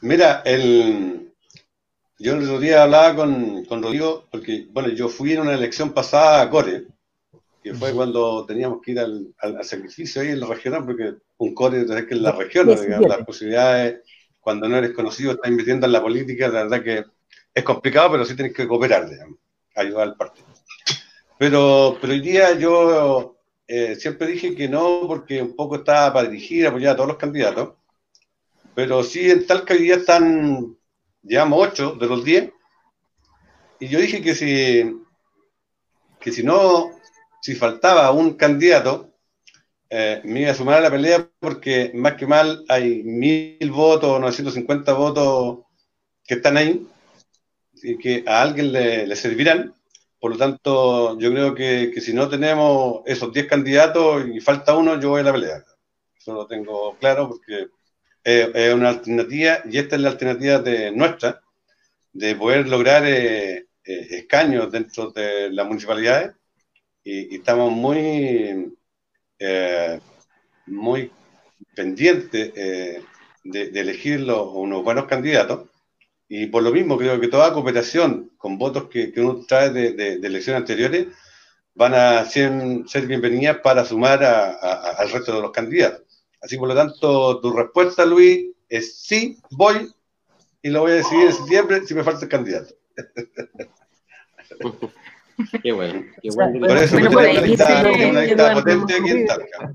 Mira, el, yo el otro día hablaba con, con Rodrigo, porque, bueno, yo fui en una elección pasada a Core, que fue cuando teníamos que ir al, al, sacrificio ahí en la regional, porque un Core es que en la región, digamos, las posibilidades, cuando no eres conocido, estás invirtiendo en la política, la verdad que es complicado, pero sí tienes que cooperar, digamos, ayudar al partido. Pero, pero hoy día yo eh, siempre dije que no, porque un poco estaba para dirigir, apoyar a todos los candidatos pero sí, en Talca hoy día están, llevamos ocho de los diez. Y yo dije que si, que si no, si faltaba un candidato, eh, me iba a sumar a la pelea porque más que mal hay mil votos, 950 votos que están ahí y que a alguien le, servirán. Por lo tanto, yo creo que, si no tenemos esos 10 candidatos y falta uno, yo voy a la pelea. Eso lo tengo claro porque es una alternativa, y esta es la alternativa de nuestra, de poder lograr eh, eh, escaños dentro de las municipalidades, y, estamos muy, eh, muy pendientes de, elegir los, unos buenos candidatos, y por lo mismo creo que toda cooperación con votos que, uno trae de, elecciones anteriores van a ser, bienvenidas para sumar al resto de los candidatos. Así por lo tanto, tu respuesta, Luis, es sí, voy, y lo voy a decidir en septiembre si me falta el candidato. Qué bueno, qué bueno. Por eso bueno, una lista, potente aquí en Talca.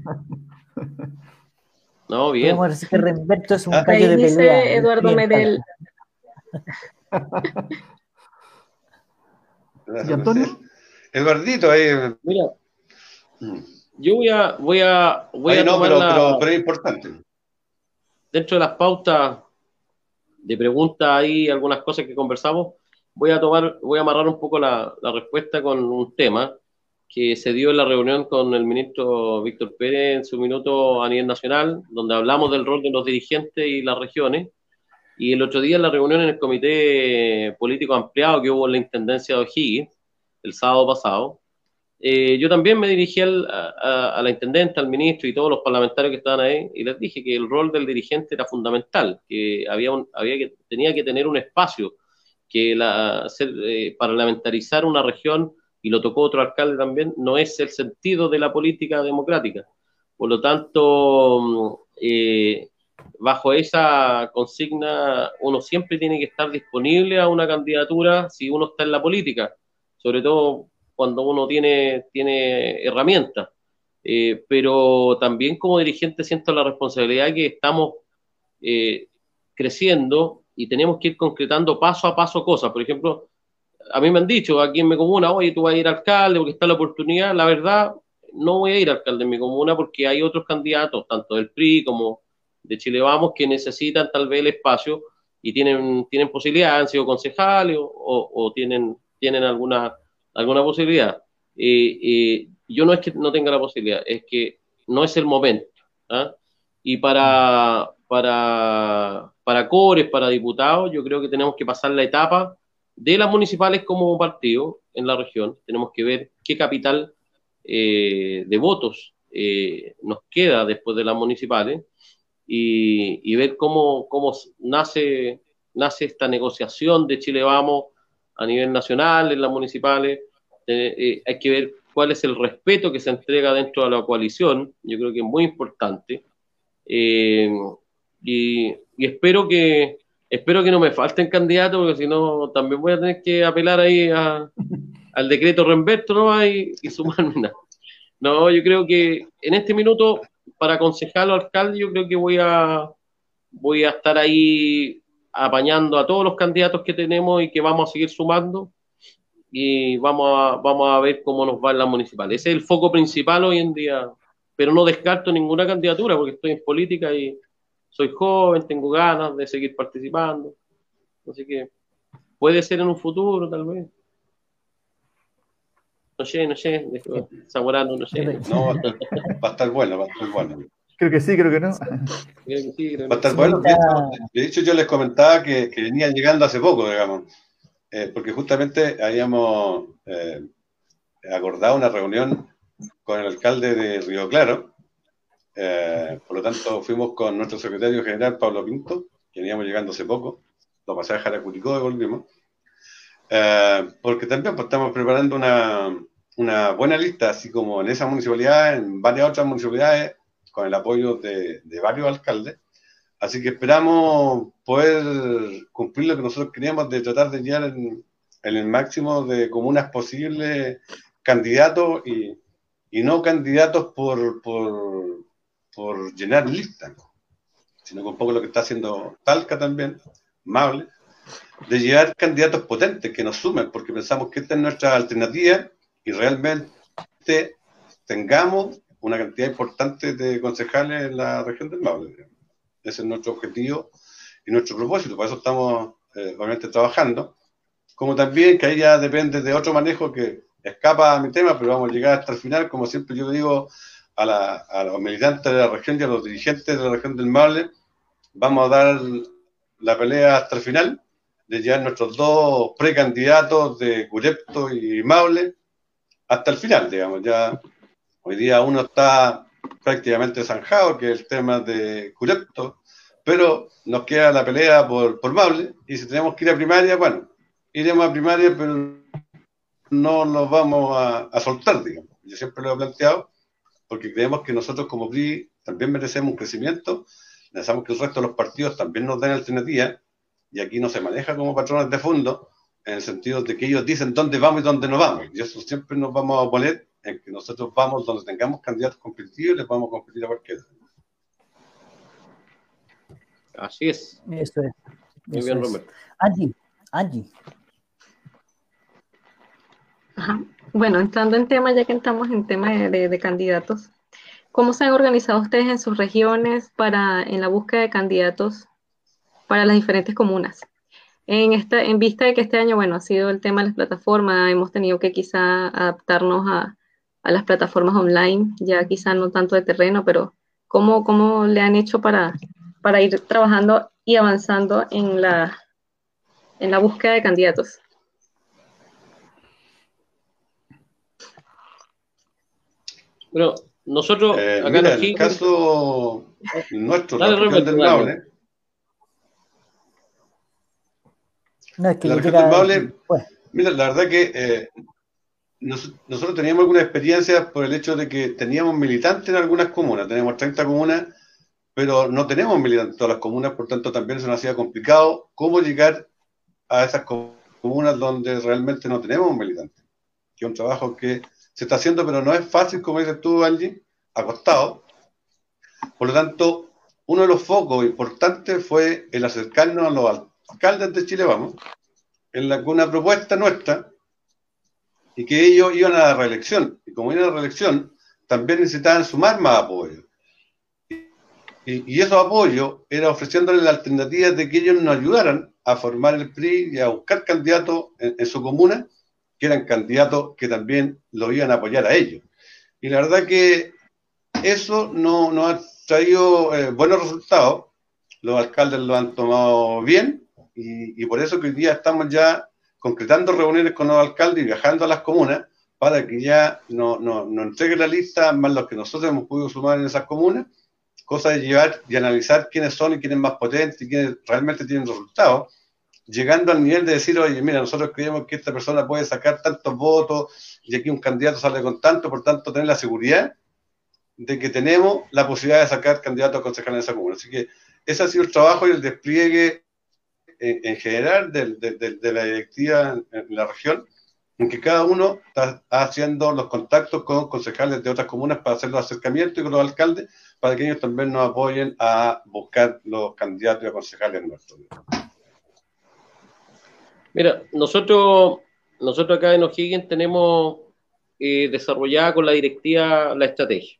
No, bien. Podemos decir que Remberto es un ah. de dice pelea. Eduardo Medel. ¿Y Antonio? Eduardito ahí. Mira. Mm. Yo voy a, voy a, voy a no, pero, pero, es importante. Dentro de las pautas de preguntas ahí, algunas cosas que conversamos, voy a tomar, voy a amarrar un poco la, la respuesta con un tema que se dio en la reunión con el ministro Víctor Pérez en su minuto a nivel nacional, donde hablamos del rol de los dirigentes y las regiones. Y el otro día en la reunión en el comité político ampliado que hubo en la Intendencia de O'Higgins, el sábado pasado, eh, yo también me dirigí al, a, la intendente, al ministro y todos los parlamentarios que estaban ahí y les dije que el rol del dirigente era fundamental, que había, había que, tenía que tener un espacio que la, eh, parlamentarizar una región, y lo tocó otro alcalde también, no es el sentido de la política democrática. Por lo tanto, mm, eh, bajo esa consigna uno siempre tiene que estar disponible a una candidatura si uno está en la política, sobre todo cuando uno tiene, tiene herramientas. Eh, pero también como dirigente siento la responsabilidad que estamos creciendo y tenemos que ir concretando paso a paso cosas. Por ejemplo, a mí me han dicho aquí en mi comuna, oye, tú vas a ir alcalde porque está la oportunidad. La verdad, no voy a ir alcalde en mi comuna porque hay otros candidatos, tanto del PRI como de Chile Vamos, que necesitan tal vez el espacio y tienen, tienen posibilidad, han sido concejales o, tienen, tienen alguna, alguna posibilidad. Eh, eh, yo no es que no tenga la posibilidad, es que no es el momento. ¿ah? Y para, para, para cores, para diputados, yo creo que tenemos que pasar la etapa de las municipales como partido en la región. Tenemos que ver qué capital eh, de votos eh, nos queda después de las municipales y, ver cómo, cómo nace, nace esta negociación de Chile Vamos a nivel nacional en las municipales. Eh, hay que ver cuál es el respeto que se entrega dentro de la coalición. Yo creo que es muy importante. Y, espero que espero que no me falten candidatos, porque si no, también voy a tener que apelar ahí al decreto Remberto ¿no? y, y sumarme. No, yo creo que en este minuto, para aconsejarlo alcalde, yo creo que voy a, voy a estar ahí apañando a todos los candidatos que tenemos y que vamos a seguir sumando y vamos a, vamos a ver cómo nos va en la municipal. Ese es el foco principal hoy en día, pero no descarto ninguna candidatura porque estoy en política y soy joven, tengo ganas de seguir participando. Así que puede ser en un futuro, tal vez. No sé, no sé, Zamorano, no sé. No, va a estar bueno, va a estar bueno. Creo que sí, creo que no. Creo que sí, creo va a estar bueno. De hecho, yo les comentaba que, que venían llegando hace poco, digamos, eh, porque justamente habíamos eh, acordado una reunión con el alcalde de Río Claro, eh, por lo tanto, fuimos con nuestro secretario general, Pablo Pinto, que veníamos llegando hace poco, lo pasé a Jaracuricó y volvimos, eh, porque también pues, estamos preparando una, una, buena lista, así como en esa municipalidad, en varias otras municipalidades, con el apoyo de, de varios alcaldes. Así que esperamos poder cumplir lo que nosotros queríamos de tratar de llegar en, en el máximo de comunas posibles candidatos y, y no candidatos por, por, por llenar listas, sino con poco lo que está haciendo Talca también, Mable, de llevar candidatos potentes que nos sumen, porque pensamos que esta es nuestra alternativa y realmente tengamos una cantidad importante de concejales en la región del Maule. Ese es nuestro objetivo y nuestro propósito, por eso estamos eh, obviamente trabajando. Como también que ahí ya depende de otro manejo que escapa a mi tema, pero vamos a llegar hasta el final, como siempre yo digo, a, los militantes de la región y a los dirigentes de la región del Maule. Vamos a dar la pelea hasta el final, de llevar nuestros dos precandidatos de Curepto y Maule hasta el final, digamos. Ya hoy día uno está prácticamente zanjado, que es el tema de Curepto, pero nos queda la pelea por, por Maule, y si tenemos que ir a primaria, bueno, iremos a primaria, pero no nos vamos a, a soltar, digamos. Yo siempre lo he planteado, porque creemos que nosotros como PRI también merecemos un crecimiento, necesitamos que el resto de los partidos también nos den alternativas, y aquí no se maneja como patrones de fondo, en el sentido de que ellos dicen dónde vamos y dónde no vamos, y eso siempre nos vamos a poner en que nosotros vamos donde tengamos candidatos competitivos, les vamos a competir a cualquiera. Así es. Eso es. Muy bien, Roberto. Angie, Angie. Ajá. Bueno, entrando en tema, ya que estamos en tema de, candidatos, ¿cómo se han organizado ustedes en sus regiones para en la búsqueda de candidatos para las diferentes comunas? En, esta, en vista de que este año, bueno, ha sido el tema de las plataformas, hemos tenido que quizá adaptarnos a, las plataformas online, ya quizá no tanto de terreno, pero ¿cómo, cómo le han hecho para, para ir trabajando y avanzando en la, en la búsqueda de candidatos? Bueno, nosotros eh, acá mira, en el caso nuestro, la región del Maule. No, es que la región del Maule, mira, la verdad que eh, nosotros teníamos algunas experiencias por el hecho de que teníamos militantes en algunas comunas, tenemos 30 comunas, pero no tenemos militantes en todas las comunas, por tanto también se nos hacía complicado cómo llegar a esas comunas donde realmente no tenemos militantes. Que es un trabajo que se está haciendo, pero no es fácil, como dices tú, Angie, acostado. Por lo tanto, uno de los focos importantes fue el acercarnos a los alcaldes de Chile, vamos, en la, una propuesta nuestra, y que ellos iban a la reelección. Y como iban a la reelección, también necesitaban sumar más apoyo. Y, y esos apoyos era ofreciéndoles la alternativa de que ellos nos ayudaran a formar el PRI y a buscar candidatos en, su comuna, que eran candidatos que también lo iban a apoyar a ellos. Y la verdad que eso no, no ha traído eh, buenos resultados. Los alcaldes lo han tomado bien y, por eso que hoy día estamos ya concretando reuniones con los alcaldes y viajando a las comunas para que ya nos no, no entreguen la lista, más los que nosotros hemos podido sumar en esas comunas, cosa de llevar y analizar quiénes son y quiénes más potentes y quiénes realmente tienen resultados, llegando al nivel de decir, oye, mira, nosotros creemos que esta persona puede sacar tantos votos y aquí un candidato sale con tanto, por tanto, tener la seguridad de que tenemos la posibilidad de sacar candidatos a concejales en esa comuna. Así que ese ha sido el trabajo y el despliegue en, en general de, de, de, la directiva en, en la región en que cada uno está haciendo los contactos con concejales de otras comunas para hacer los acercamientos y con los alcaldes para que ellos también nos apoyen a buscar los candidatos a concejales nuestros. Mira, nosotros, nosotros acá en O'Higgins tenemos eh, desarrollada con la directiva la estrategia.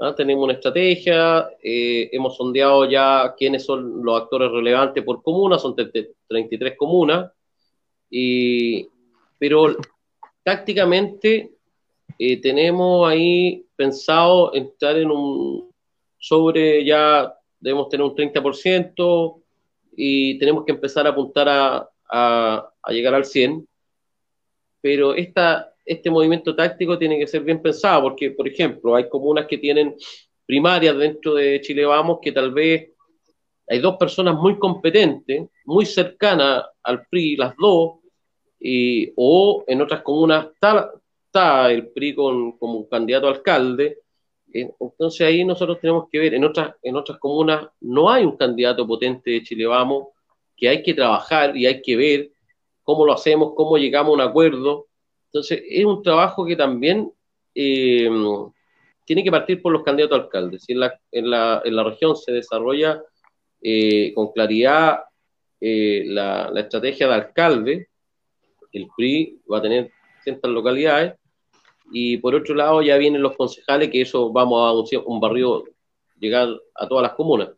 ¿ah? Tenemos una estrategia, eh, hemos sondeado ya quiénes son los actores relevantes por comuna, son 33 comunas, y, pero tácticamente eh, tenemos ahí pensado entrar en un sobre ya debemos tener un 30% y tenemos que empezar a apuntar a, a, a llegar al 100, pero esta, este movimiento táctico tiene que ser bien pensado, porque, por ejemplo, hay comunas que tienen primarias dentro de Chile Vamos que tal vez hay dos personas muy competentes, muy cercanas al PRI, las dos, y, o en otras comunas está, está el PRI con, como un candidato a alcalde, eh, entonces ahí nosotros tenemos que ver, en otras, en otras comunas no hay un candidato potente de Chile Vamos, que hay que trabajar y hay que ver cómo lo hacemos, cómo llegamos a un acuerdo. Entonces es un trabajo que también eh, tiene que partir por los candidatos a alcaldes. Si en la, en la, en la región se desarrolla eh, con claridad la, la estrategia de alcalde, el PRI va a tener ciertas localidades, y por otro lado ya vienen los concejales, que eso vamos a un, un barrio, llegar a todas las comunas,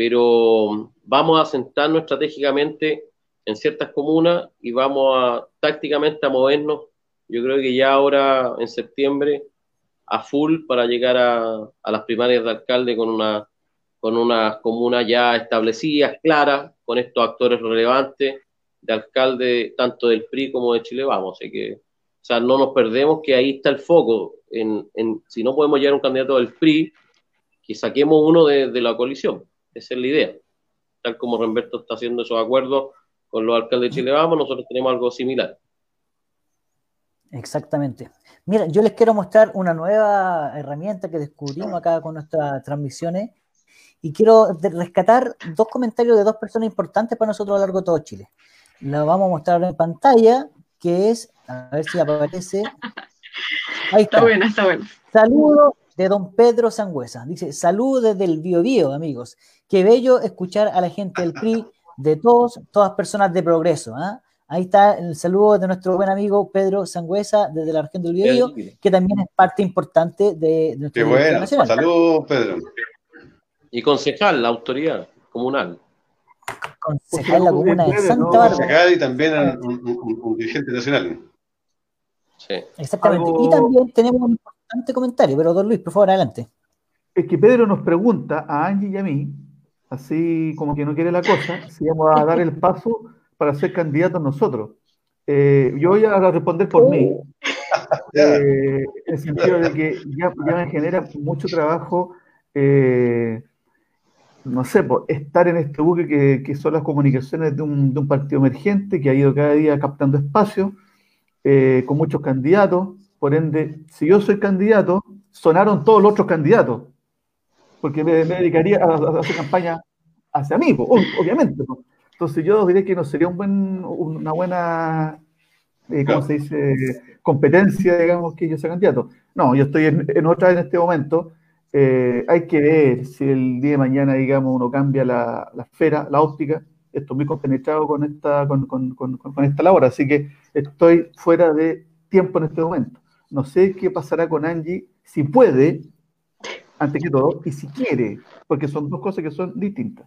pero vamos a sentarnos estratégicamente en ciertas comunas y vamos a tácticamente a movernos, yo creo que ya ahora en septiembre, a full para llegar a, las primarias de alcalde con una con unas comunas ya establecidas, claras, con estos actores relevantes de alcalde tanto del PRI como de Chile Vamos. Así que, o sea, no nos perdemos que ahí está el foco. En, en si no podemos llegar a un candidato del PRI, que saquemos uno de, de, la coalición. Esa es la idea. Tal como Remberto está haciendo esos acuerdos con los alcaldes de Chile Vamos, nosotros tenemos algo similar. Exactamente. Mira, yo les quiero mostrar una nueva herramienta que descubrimos acá con nuestras transmisiones y quiero rescatar dos comentarios de dos personas importantes para nosotros a lo largo de todo Chile la vamos a mostrar en pantalla, que es, a ver si aparece. Ahí está. Está buena, está buena. Saludo de don Pedro Sangüesa. Dice, saludo desde el Bio, Bio amigos. Qué bello escuchar a la gente del PRI, de todos, todas personas de progreso. ¿eh? Ahí está el saludo de nuestro buen amigo Pedro Sangüesa desde la región del Bio, que también es parte importante de, de nuestro Qué bueno. Saludos, Pedro. Y concejal, la autoridad comunal concejal de la comuna de Santa Bárbara. Concejal y también un, un, un, dirigente nacional. Sí. Exactamente. Algo... Y también tenemos un importante comentario, pero don Luis, por favor, adelante. Es que Pedro nos pregunta a Angie y a mí, así como que no quiere la cosa, si vamos a dar el paso para ser candidatos nosotros. Eh, yo voy a responder por mí, eh, en el sentido de que ya, ya me genera mucho trabajo eh, no sé, pues, estar en este buque que, que son las comunicaciones de un, de un, partido emergente que ha ido cada día captando espacio, eh, con muchos candidatos. Por ende, si yo soy candidato, sonaron todos los otros candidatos. porque me, dedicaría a, hacer campaña hacia mí, obviamente. Entonces yo diré que no sería un buen, una buena, eh, ¿cómo se dice?, competencia, digamos, que yo sea candidato. No, yo estoy en, otra en este momento. Eh, hay que ver si el día de mañana, digamos, uno cambia la, la esfera, la óptica. Estoy muy compenetrado con esta, con, con, con, con esta labor, así que estoy fuera de tiempo en este momento. No sé qué pasará con Angie, si puede, antes que todo, y si quiere, porque son dos cosas que son distintas.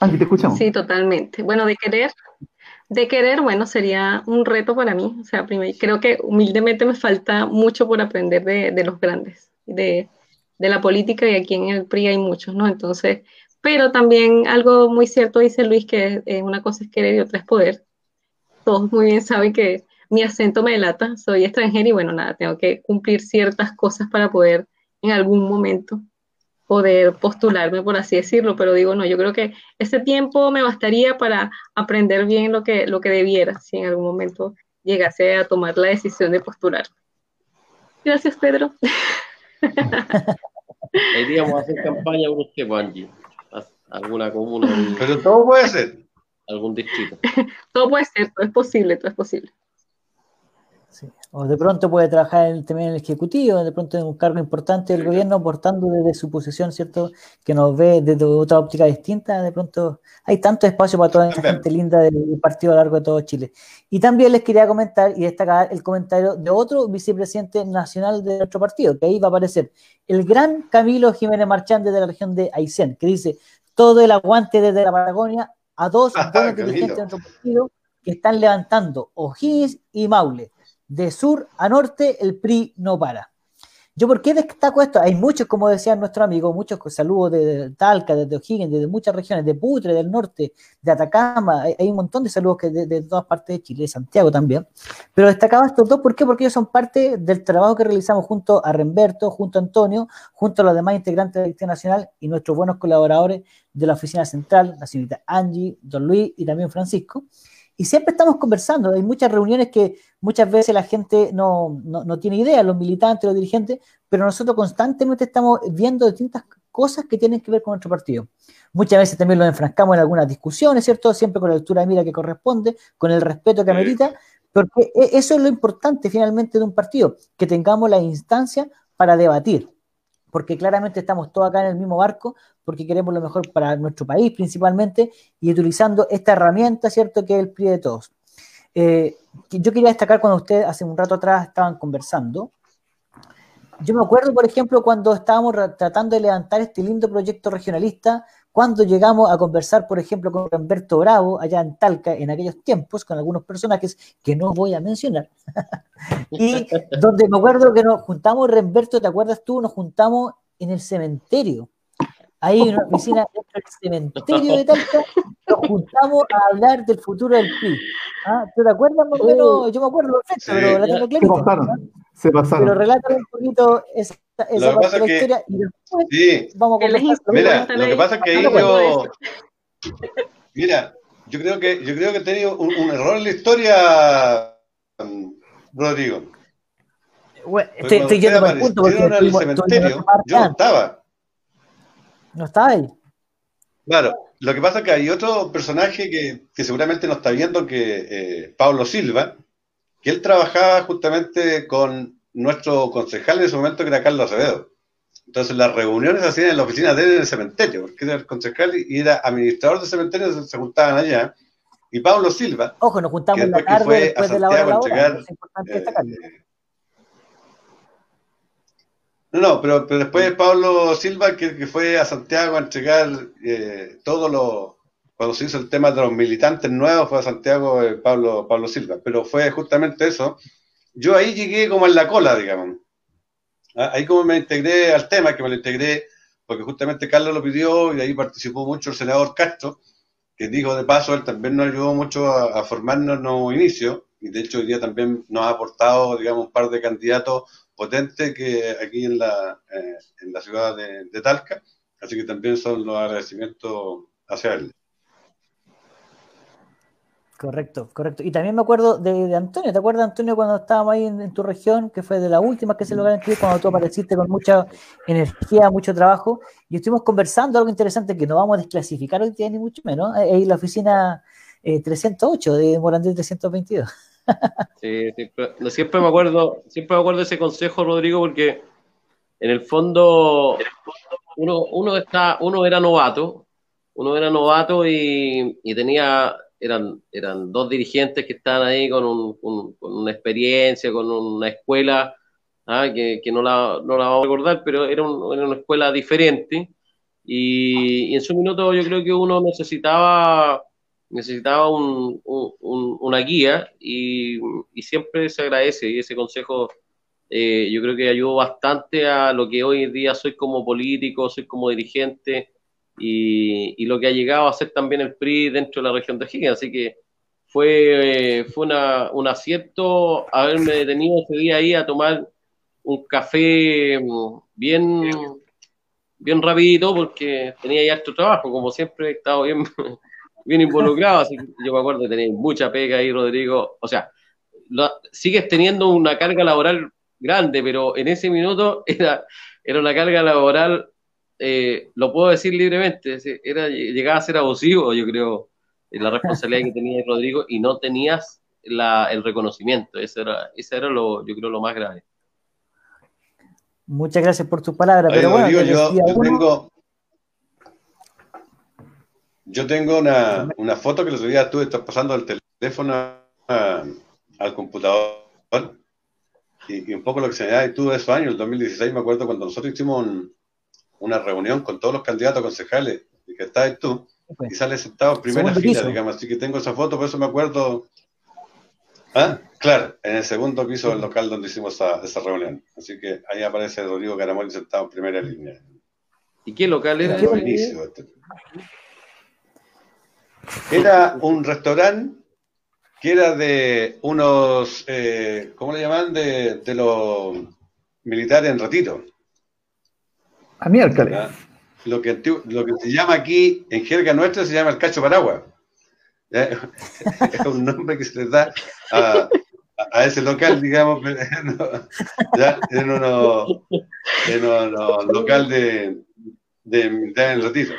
Angie, te escuchamos. Sí, totalmente. Bueno, de querer, de querer, bueno, sería un reto para mí. O sea, primero, creo que humildemente me falta mucho por aprender de, los grandes, de, de, la política y aquí en el PRI hay muchos, ¿no? Entonces, pero también algo muy cierto dice Luis, que una cosa es querer y otra es poder. Todos muy bien saben que mi acento me delata, soy extranjera y bueno, nada, tengo que cumplir ciertas cosas para poder en algún momento poder postularme, por así decirlo, pero digo, no, yo creo que ese tiempo me bastaría para aprender bien lo que, lo que debiera, si en algún momento llegase a tomar la decisión de postular. Gracias, Pedro. Iríamos a hacer campaña por usted, Angie. Alguna comuna. Pero todo puede ser. Algún distrito. todo puede ser, todo es posible, todo es posible. O de pronto puede trabajar en, también en el Ejecutivo, de pronto en un cargo importante del gobierno, aportando desde su posición, ¿cierto? Que nos ve desde otra óptica distinta. De pronto hay tanto espacio para toda esta gente linda del partido a lo largo de todo Chile. Y también les quería comentar y destacar el comentario de otro vicepresidente nacional de nuestro partido, que ahí va a aparecer el gran Camilo Jiménez Marchante de la región de Aysén, que dice todo el aguante desde la Patagonia a dos buenos dirigentes de nuestro partido que están levantando O'Higgins y Maule de sur a norte, el PRI no para. ¿Yo por qué destaco esto? Hay muchos, como decían nuestros amigos, muchos saludos de Talca, desde O'Higgins, desde muchas regiones, de Putre, del norte, de Atacama, hay, un montón de saludos que de, todas partes de Chile, de Santiago también. Pero destacaba estos dos, ¿por qué? Porque ellos son parte del trabajo que realizamos junto a Remberto, junto a Antonio, junto a los demás integrantes de la Nacional y nuestros buenos colaboradores de la Oficina Central, la señorita Angie, Don Luis y también Francisco. Y siempre estamos conversando, hay muchas reuniones que muchas veces la gente no, tiene idea, los militantes, los dirigentes, pero nosotros constantemente estamos viendo distintas cosas que tienen que ver con nuestro partido. Muchas veces también lo enfrascamos en algunas discusiones, ¿cierto? Siempre con la altura de mira que corresponde, con el respeto que amerita, porque e, eso es lo importante finalmente de un partido, que tengamos la instancia para debatir, porque claramente estamos todos acá en el mismo barco, porque queremos lo mejor para nuestro país principalmente, y utilizando esta herramienta, ¿cierto?, que es el PRI de todos. Eh, yo quería destacar cuando ustedes hace un rato atrás estaban conversando. Yo me acuerdo, por ejemplo, cuando estábamos tratando de levantar este lindo proyecto regionalista, cuando llegamos a conversar, por ejemplo, con Humberto Bravo, allá en Talca, en aquellos tiempos, con algunos personajes que no voy a mencionar, y donde me acuerdo que nos juntamos, Remberto, ¿te acuerdas tú? Nos juntamos en el cementerio. Ahí en una oficina dentro del cementerio de Talca, nos juntamos a hablar del futuro del PIB. ¿Ah? ¿Te acuerdas uh. Yo me acuerdo perfecto, pero la tengo clarita. Se pasaron, se pasaron. Pero relata un poquito esa, esa de la historia y después sí. vamos a. Mira, lo que pasa es que ahí yo... Mira, yo creo que yo creo que he tenido un, un error en la historia, Rodrigo. Bueno, estoy, estoy yendo para el punto porque en el cementerio, yo no estaba. No estaba ahí. Claro, lo que pasa es que hay otro personaje que, que seguramente no está viendo, que eh, Pablo Silva, que él trabajaba justamente con nuestro concejal en ese momento, que era Carlos Acevedo. Entonces las reuniones se hacían en la oficina de él en el cementerio, porque era el concejal y era administrador del cementerio, se, juntaban allá. Y Pablo Silva, Ojo, nos juntamos en la tarde después de la hora de la hora. Es importante eh, no, no, pero, pero después Pablo Silva, que, fue a Santiago a entregar eh, todo lo. Cuando se hizo el tema de los militantes nuevos, fue a Santiago eh, Pablo, Pablo Silva. Pero fue justamente eso. Yo ahí llegué como en la cola, digamos. Ah, ahí como me integré al tema, que me lo integré porque justamente Carlos lo pidió y de ahí participó mucho el senador Castro, que dijo de paso, él también nos ayudó mucho a, a formarnos nuevo inicio y de hecho hoy día también nos ha aportado, digamos, un par de candidatos potente que aquí en la, eh, en la ciudad de, Talca, así que también son los agradecimientos hacia él. Correcto, correcto. Y también me acuerdo de, Antonio, ¿te acuerdas Antonio cuando estábamos ahí en, tu región, que fue de la última que se lograron aquí, cuando tú apareciste con mucha energía, mucho trabajo, y estuvimos conversando algo interesante que no vamos a desclasificar hoy ni mucho menos, ahí en la oficina 308 eh, de Morandé 322. Sí, siempre, siempre, me acuerdo, siempre me acuerdo ese consejo, Rodrigo, porque en el fondo uno, uno, está, uno era novato, uno era novato y tenía eran, eran dos dirigentes que estaban ahí con, un, una experiencia, con una escuela, ¿ah? que, no, la, no la vamos a recordar, pero era, era una escuela diferente. Y, en su minuto yo creo que uno necesitaba, necesitaba un, un, una guía y, y, siempre se agradece. Y ese consejo eh, yo creo que ayudó bastante a lo que hoy en día soy como político, soy como dirigente y, lo que ha llegado a ser también el PRI dentro de la región de Higgins. Así que fue, fue un acierto haberme detenido ese día ahí a tomar un café mm, bien, bien rapidito porque tenía ya tu trabajo, como siempre he estado bien, bien involucrado, así que yo me acuerdo de tener mucha pega ahí, Rodrigo. O sea, sigues teniendo una carga laboral grande, pero en ese minuto era, era una carga laboral eh, lo puedo decir libremente, era, llegaba a ser abusivo, yo creo, la responsabilidad que tenía Rodrigo y no tenías el reconocimiento. Eso era, eso era lo, yo creo, lo más grave. Muchas gracias por tus palabras. pero bueno, yo, tengo, yo tengo una, una foto que los días tú estás pasando del teléfono al computador y, un poco lo que señalabas tú de esos años, el 2016, me acuerdo cuando nosotros hicimos un, una reunión con todos los candidatos concejales, y que estás tú, y sale sentado en primera fila, digamos, así que tengo esa foto, por eso me acuerdo. ¿Ah? Claro, en el segundo piso del local donde hicimos esa, reunión. Así que ahí aparece Rodrigo Caramoli sentado en primera línea. ¿Y qué local era? Este. Era un restaurante que era de unos, eh, ¿cómo le llaman? De, de los militares en ratito. A miércoles. Lo que, lo que se llama aquí, en jerga nuestra, se llama el cacho paraguas. Es un nombre que se le da a, a ese local, digamos, ¿ya? en uno, en uno local de, de militar en retiro.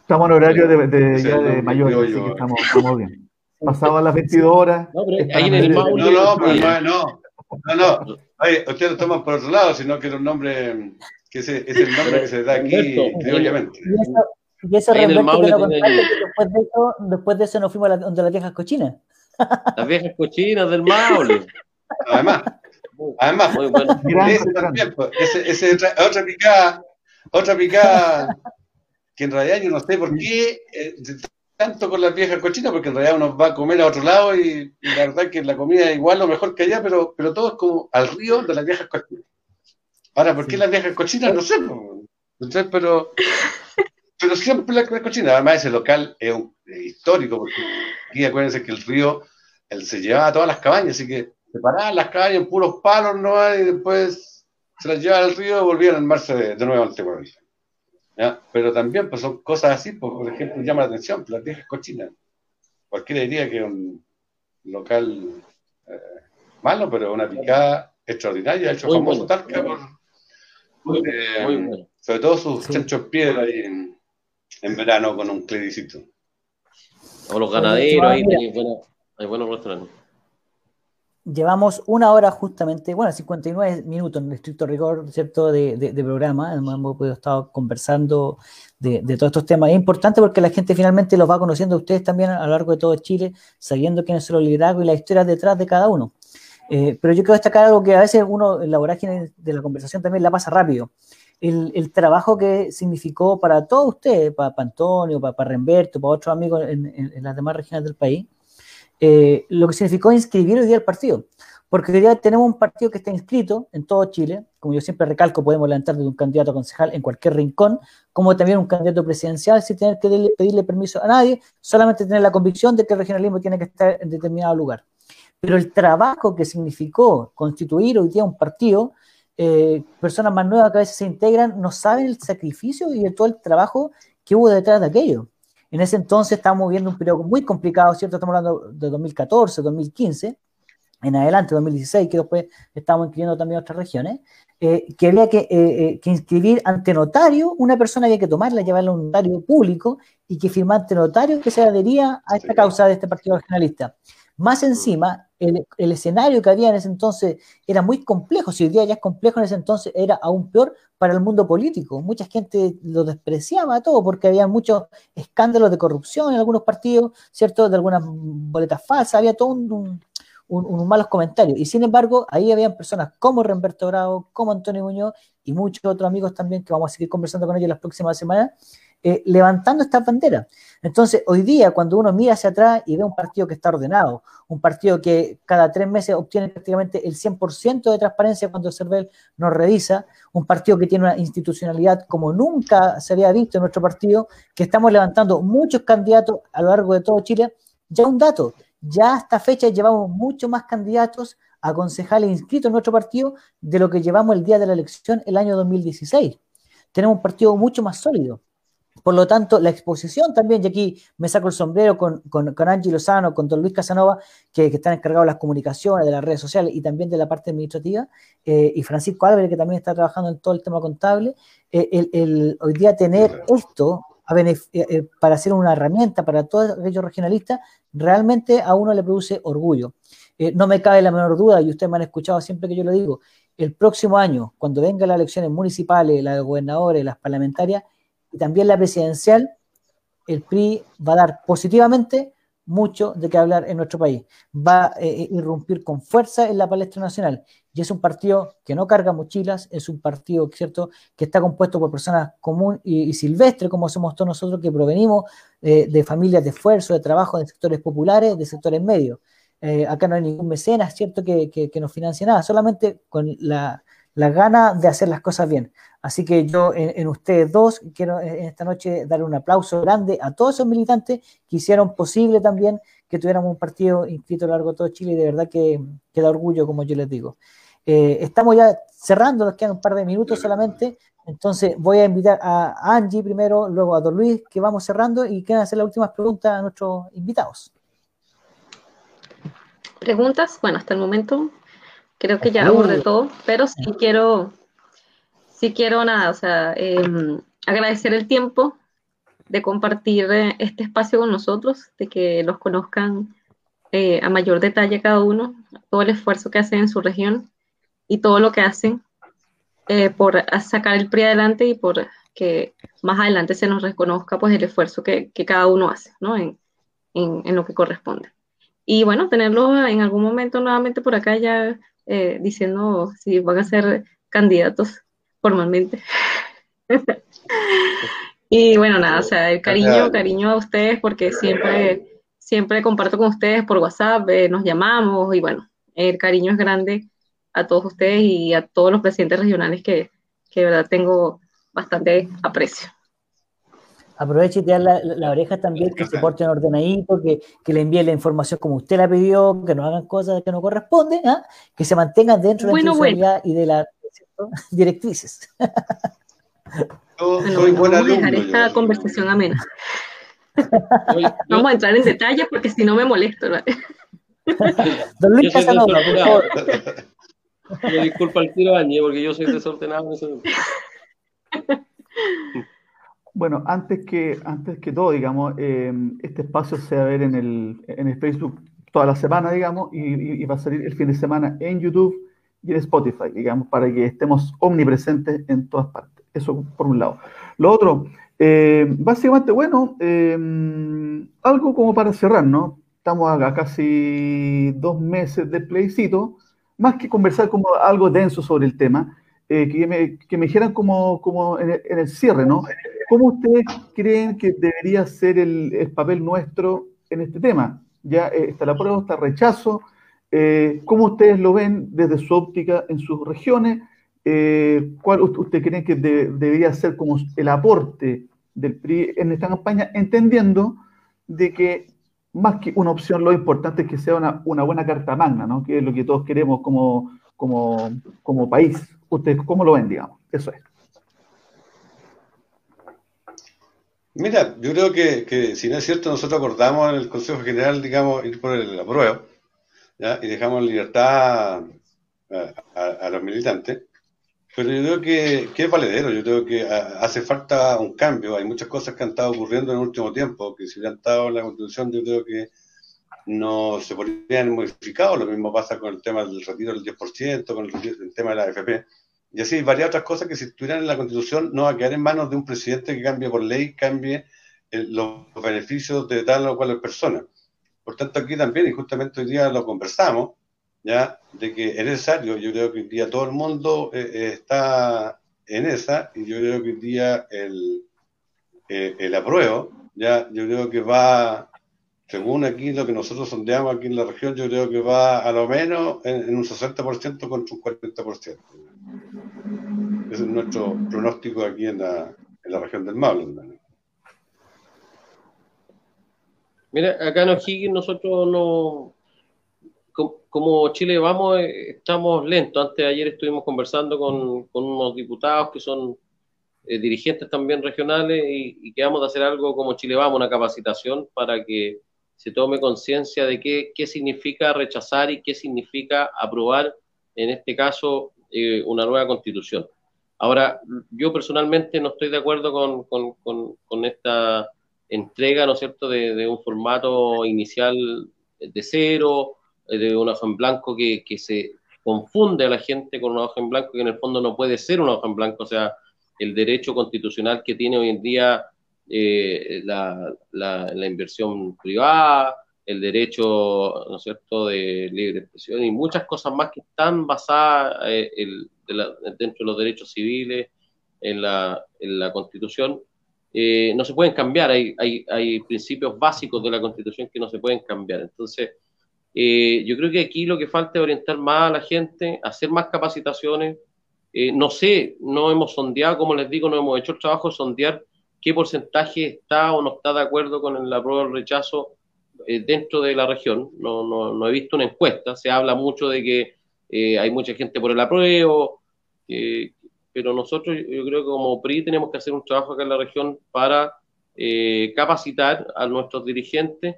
Estamos en horario de, de, ya de mayor, así que estamos, estamos bien. Pasado a las 22 horas. No, pero ahí en el Maule. No, no, pero no, no, no. Oye, ustedes lo toman por otro lado, sino que era un nombre que ese es el nombre que se da aquí, obviamente. Y eso, y que lo después, de eso, después de eso nos fuimos a la, donde las viejas cochinas. Las viejas cochinas del Maule. Además, además, muy bueno. ese también, pues, ese, ese otra, otra picada, otra picada que en realidad yo no sé por qué eh, tanto con las viejas cochinas, porque en realidad uno va a comer a otro lado y, la verdad que la comida es igual o mejor que allá, pero, pero todo es como al río de las viejas cochinas. Ahora, ¿por qué las viejas cochinas? No sé, entonces, pero, pero siempre las cochinas. Además, ese local es, histórico, porque aquí acuérdense que el río él se llevaba a todas las cabañas, así que se paraban las cabañas en puros palos, ¿no? Y después se las llevaban al río y volvían a armarse de, de nuevo al Tehuel. ¿Ya? Pero también pues, son cosas así, pues, por ejemplo, llama la atención, pues, las viejas cochinas. Cualquiera diría que es un local eh, malo, pero una picada extraordinaria, hecho famoso tal que por, eh, sobre todo sus chanchos piedra ahí en, en, verano con un clericito. O los ganaderos, ahí hay buenos restaurantes. Llevamos una hora justamente, bueno, 59 minutos en estricto rigor, ¿cierto?, de, de, programa. Hemos podido estar conversando de, de, todos estos temas. Es importante porque la gente finalmente los va conociendo a ustedes también a lo largo de todo Chile, sabiendo quiénes son los liderazgos y las historias detrás de cada uno. Eh, pero yo quiero destacar algo que a veces uno en la vorágine de la conversación también la pasa rápido. El, trabajo que significó para todos ustedes, para, Antonio, para, para Remberto, para otros amigos en, en, las demás regiones del país, eh, lo que significó inscribir hoy día el partido. Porque hoy día tenemos un partido que está inscrito en todo Chile, como yo siempre recalco, podemos levantar de un candidato a concejal en cualquier rincón, como también un candidato presidencial sin tener que pedirle permiso a nadie, solamente tener la convicción de que el regionalismo tiene que estar en determinado lugar. Pero el trabajo que significó constituir hoy día un partido, eh, personas más nuevas que a veces se integran, no saben el sacrificio y todo el trabajo que hubo detrás de aquello. En ese entonces estábamos viendo un periodo muy complicado, ¿cierto? Estamos hablando de 2014, 2015, en adelante, 2016, que después estamos incluyendo también otras regiones, eh, que había que, eh, que, inscribir ante notario, una persona había que tomarla, llevarla a un notario público y que firmara ante notario que se adhería a esta causa de este partido regionalista. Más encima, el, escenario que había en ese entonces era muy complejo, si hoy día ya es complejo, en ese entonces era aún peor para el mundo político. Mucha gente lo despreciaba todo porque había muchos escándalos de corrupción en algunos partidos, ¿cierto? De algunas boletas falsas, había todo un, unos malos comentarios. Y sin embargo, ahí habían personas como Remberto Bravo, como Antonio Muñoz y muchos otros amigos también que vamos a seguir conversando con ellos las próximas semanas, eh, levantando esta bandera. Entonces, hoy día, cuando uno mira hacia atrás y ve un partido que está ordenado, un partido que cada tres meses obtiene prácticamente el 100% de transparencia cuando el CERVEL nos revisa, un partido que tiene una institucionalidad como nunca se había visto en nuestro partido, que estamos levantando muchos candidatos a lo largo de todo Chile, ya un dato, ya a esta fecha llevamos mucho más candidatos a concejales inscritos en nuestro partido de lo que llevamos el día de la elección el año 2016. Tenemos un partido mucho más sólido. Por lo tanto, la exposición también, y aquí me saco el sombrero con, con, con Angie Lozano, con don Luis Casanova, que, están encargados de las comunicaciones, de las redes sociales y también de la parte administrativa, eh, y Francisco Álvarez, que también está trabajando en todo el tema contable. Eh, el, hoy día tener esto eh, para hacer una herramienta para todos aquellos regionalistas, realmente a uno le produce orgullo. no me cabe la menor duda, y ustedes me han escuchado siempre que yo lo digo, el próximo año, cuando vengan las elecciones municipales, las de gobernadores, las parlamentarias, y también la presidencial, el PRI va a dar positivamente mucho de qué hablar en nuestro país. Va a eh, irrumpir con fuerza en la palestra nacional. Y es un partido que no carga mochilas, es un partido ¿cierto? que está compuesto por personas comunes y, silvestres, como somos todos nosotros, que provenimos eh, de familias de esfuerzo, de trabajo, de sectores populares, de sectores medios. Eh, acá no hay ningún mecenas, ¿cierto?, que, que, nos financie nada, solamente con la, la gana de hacer las cosas bien. Así que yo en, ustedes dos quiero en esta noche dar un aplauso grande a todos esos militantes que hicieron posible también que tuviéramos un partido inscrito a lo largo de todo Chile y de verdad que, da orgullo, como yo les digo. Eh, estamos ya cerrando, nos quedan un par de minutos solamente, entonces voy a invitar a Angie primero, luego a Don Luis, que vamos cerrando y quieren hacer las últimas preguntas a nuestros invitados. Preguntas, bueno, hasta el momento Creo que ya abordé todo, pero sí quiero, sí quiero nada, o sea, em, agradecer el tiempo de compartir eh, este espacio con nosotros, de que los conozcan eh, a mayor detalle cada uno, todo el esfuerzo que hacen en su región y todo lo que hacen eh, por sacar el PRI adelante y por que más adelante se nos reconozca pues el esfuerzo que, que cada uno hace, ¿no? En, en, en, lo que corresponde. Y bueno, tenerlo en algún momento nuevamente por acá ya eh, diciendo si van a ser candidatos formalmente. y bueno, nada, o sea, el cariño, cariño a ustedes porque siempre, siempre comparto con ustedes por WhatsApp, eh, nos llamamos y bueno, el cariño es grande a todos ustedes y a todos los presidentes regionales que, que de verdad tengo bastante aprecio aproveche y te da la, oreja también, que se porten ordenadito, que, que le envíen la información como usted la pidió, que no hagan cosas que no corresponden, ¿ah? que se mantengan dentro de la institucionalidad y de las directrices. vamos a dejar esta conversación amena. vamos a entrar en detalles porque si no me molesto. Don Luis Casanova, por favor. Yo disculpa al tiro, Añe, porque yo soy desordenado en ese Bueno, antes que, antes que todo, digamos, em, este espacio se va a ver en el, en el Facebook toda la semana, digamos, y, va a salir el fin de semana en YouTube y en Spotify, digamos, para que estemos omnipresentes en todas partes. Eso por un lado. Lo otro, em, básicamente, bueno, em, algo como para cerrar, ¿no? Estamos a casi dos meses de plebiscito, más que conversar como algo denso sobre el tema, eh, que, me, que me dijeran como, como en, el, cierre, ¿no? ¿Cómo ustedes creen que debería ser el, papel nuestro en este tema? Ya eh, está la prueba, está el rechazo. Eh, ¿Cómo ustedes lo ven desde su óptica en sus regiones? ¿Cuál usted cree que debería ser como el aporte del PRI en esta campaña? Entendiendo de que más que una opción, lo importante es que sea una, una buena carta magna, ¿no? Que es lo que todos queremos como, como, como país. ¿Ustedes cómo lo ven, digamos? Eso es. Mira, yo creo que, si no es cierto, nosotros acordamos en el Consejo General, digamos, ir por el apruebo, ¿ya? y dejamos libertad a, los militantes. Pero yo creo que, que, es valedero, yo creo que hace falta un cambio. Hay muchas cosas que han estado ocurriendo en el último tiempo, que si hubieran estado en la Constitución, yo creo que no se podrían modificar. Lo mismo pasa con el tema del retiro del 10%, con el, tema de la AFP. Y así varias otras cosas que si estuvieran en la Constitución no va a quedar en manos de un presidente que cambie por ley, cambie los beneficios de tal o cual persona. Por tanto, aquí también, y justamente hoy día lo conversamos, ya de que es necesario, yo creo que hoy día todo el mundo eh, eh, está en esa, y yo creo que hoy día el, eh, el apruebo, ya yo creo que va según aquí lo que nosotros sondeamos aquí en la región, yo creo que va a lo menos en, un 60% contra un 40%. Ese es nuestro pronóstico aquí en la, en la región del Maule. Mira, acá en O'Higgins nosotros no, como Chile vamos, eh, estamos lentos. Antes de ayer estuvimos conversando con, con unos diputados que son eh, dirigentes también regionales y, y quedamos de hacer algo como Chile vamos, una capacitación para que se tome conciencia de qué, qué, significa rechazar y qué significa aprobar, en este caso, eh, una nueva constitución. Ahora, yo personalmente no estoy de acuerdo con, con, con, esta entrega, ¿no es cierto?, de, de, un formato inicial de cero, eh, de una hoja en blanco que, que se confunde a la gente con una hoja en blanco que en el fondo no puede ser una hoja en blanco, o sea, el derecho constitucional que tiene hoy en día eh, la, la, inversión privada, el derecho, ¿no es cierto?, de libre expresión y muchas cosas más que están basadas eh, dentro de los derechos civiles en la, en la Constitución. Eh, no se pueden cambiar, hay, hay, hay, principios básicos de la Constitución que no se pueden cambiar. Entonces, yo creo que aquí lo que falta es orientar más a la gente, hacer más capacitaciones. no sé, no hemos sondeado, como les digo, no hemos hecho el trabajo de sondear qué porcentaje está o no está de acuerdo con el apruebo o el rechazo eh, dentro de la región. No, no, he visto una encuesta, se habla mucho de que eh, hay mucha gente por el apruebo, eh, pero nosotros yo creo que como PRI tenemos que hacer un trabajo acá en la región para capacitar a nuestros dirigentes,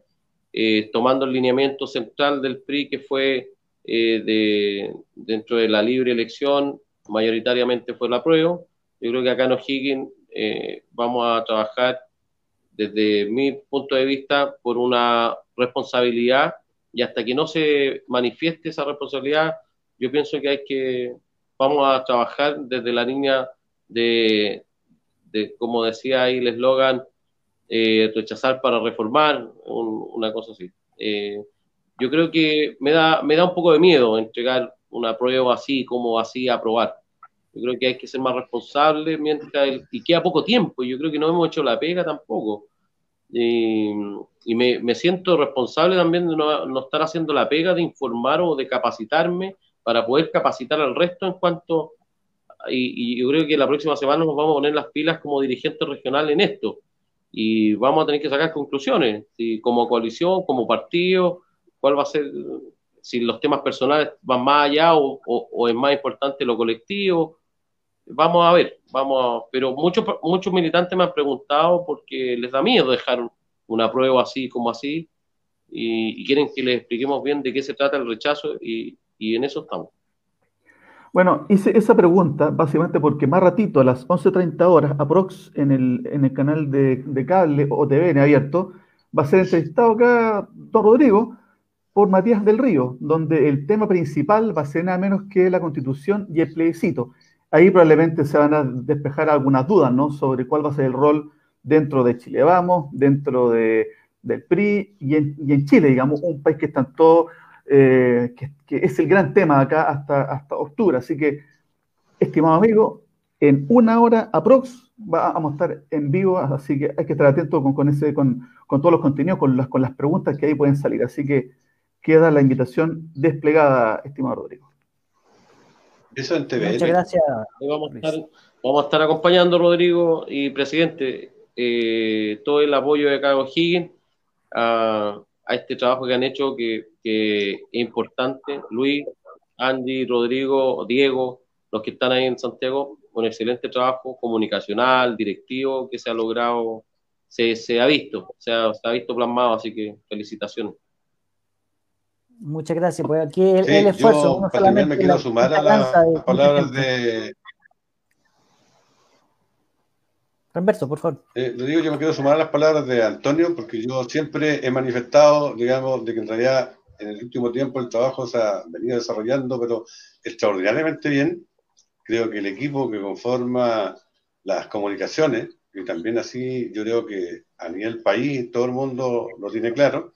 tomando el lineamiento central del PRI que fue de, dentro de la libre elección, mayoritariamente fue el apruebo. Yo creo que acá en O'Higgins eh, vamos a trabajar desde mi punto de vista por una responsabilidad y hasta que no se manifieste esa responsabilidad, yo pienso que hay que, vamos a trabajar desde la línea de, como decía ahí el eslogan, eh, rechazar para reformar, una cosa así. Eh, yo creo que me da, me da un poco de miedo entregar una prueba así como así aprobar. Yo creo que hay que ser más responsable mientras y queda poco tiempo. Yo creo que no hemos hecho la pega tampoco. Y, me, me, siento responsable también de no, no, estar haciendo la pega de informar o de capacitarme para poder capacitar al resto en cuanto. Y, yo creo que la próxima semana nos vamos a poner las pilas como dirigentes regionales en esto. Y vamos a tener que sacar conclusiones, si como coalición, como partido, cuál va a ser, si los temas personales van más allá o, o es más importante lo colectivo Vamos a ver, vamos pero muchos muchos militantes me han preguntado porque les da miedo dejar una prueba así como así y, quieren que les expliquemos bien de qué se trata el rechazo y, en eso estamos. Bueno, hice esa pregunta básicamente porque más ratito, a las 11.30 horas, aprox en el, en el canal de, de cable o TVN abierto, va a ser entrevistado acá don Rodrigo por Matías del Río, donde el tema principal va a ser nada menos que la constitución y el plebiscito ahí probablemente se van a despejar algunas dudas, ¿no? Sobre cuál va a ser el rol dentro de Chile Vamos, dentro de, del PRI y en, Chile, digamos, un país que está todo, eh, que, es el gran tema acá hasta, hasta octubre. Así que, estimado amigo, en una hora aprox vamos a estar en vivo, así que hay que estar atento con, con, ese, con, con todos los contenidos, con las, con las preguntas que ahí pueden salir. Así que queda la invitación desplegada, estimado Rodrigo. Eso en TV. Muchas gracias. Vamos a, estar, vamos a estar acompañando, Rodrigo y presidente, eh, todo el apoyo de Carlos Higgins a, a, este trabajo que han hecho, que, que, es importante. Luis, Andy, Rodrigo, Diego, los que están ahí en Santiago, un excelente trabajo comunicacional, directivo que se ha logrado se, ha visto, se ha, se ha visto plasmado, así que felicitaciones. Muchas gracias. Pues aquí el, el esfuerzo. Yo, también me quiero sumar a las palabras de. Humberto, por favor. Eh, lo digo, yo me quiero sumar a las palabras de Antonio, porque yo siempre he manifestado, digamos, de que en realidad en el último tiempo el trabajo se ha venido desarrollando, pero extraordinariamente bien. Creo que el equipo que conforma las comunicaciones, y también así yo creo que a nivel país todo el mundo lo tiene claro,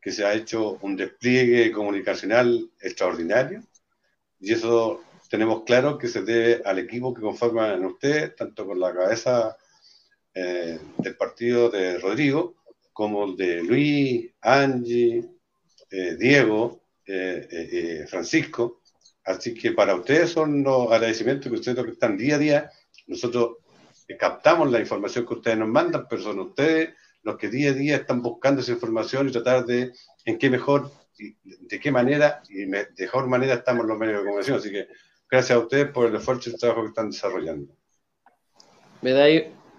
que se ha hecho un despliegue comunicacional extraordinario y eso tenemos claro que se debe al equipo que conforman ustedes, tanto con la cabeza eh, del partido de Rodrigo como el de Luis, Angie, eh, Diego, eh, Francisco. Así que para ustedes son los agradecimientos que ustedes están día a día. Nosotros captamos la información que ustedes nos mandan, pero son ustedes los que día a día están buscando esa información y tratar de en qué mejor, de qué manera y de mejor manera estamos los medios de comunicación. Así que gracias a ustedes por el esfuerzo y el trabajo que están desarrollando. Me da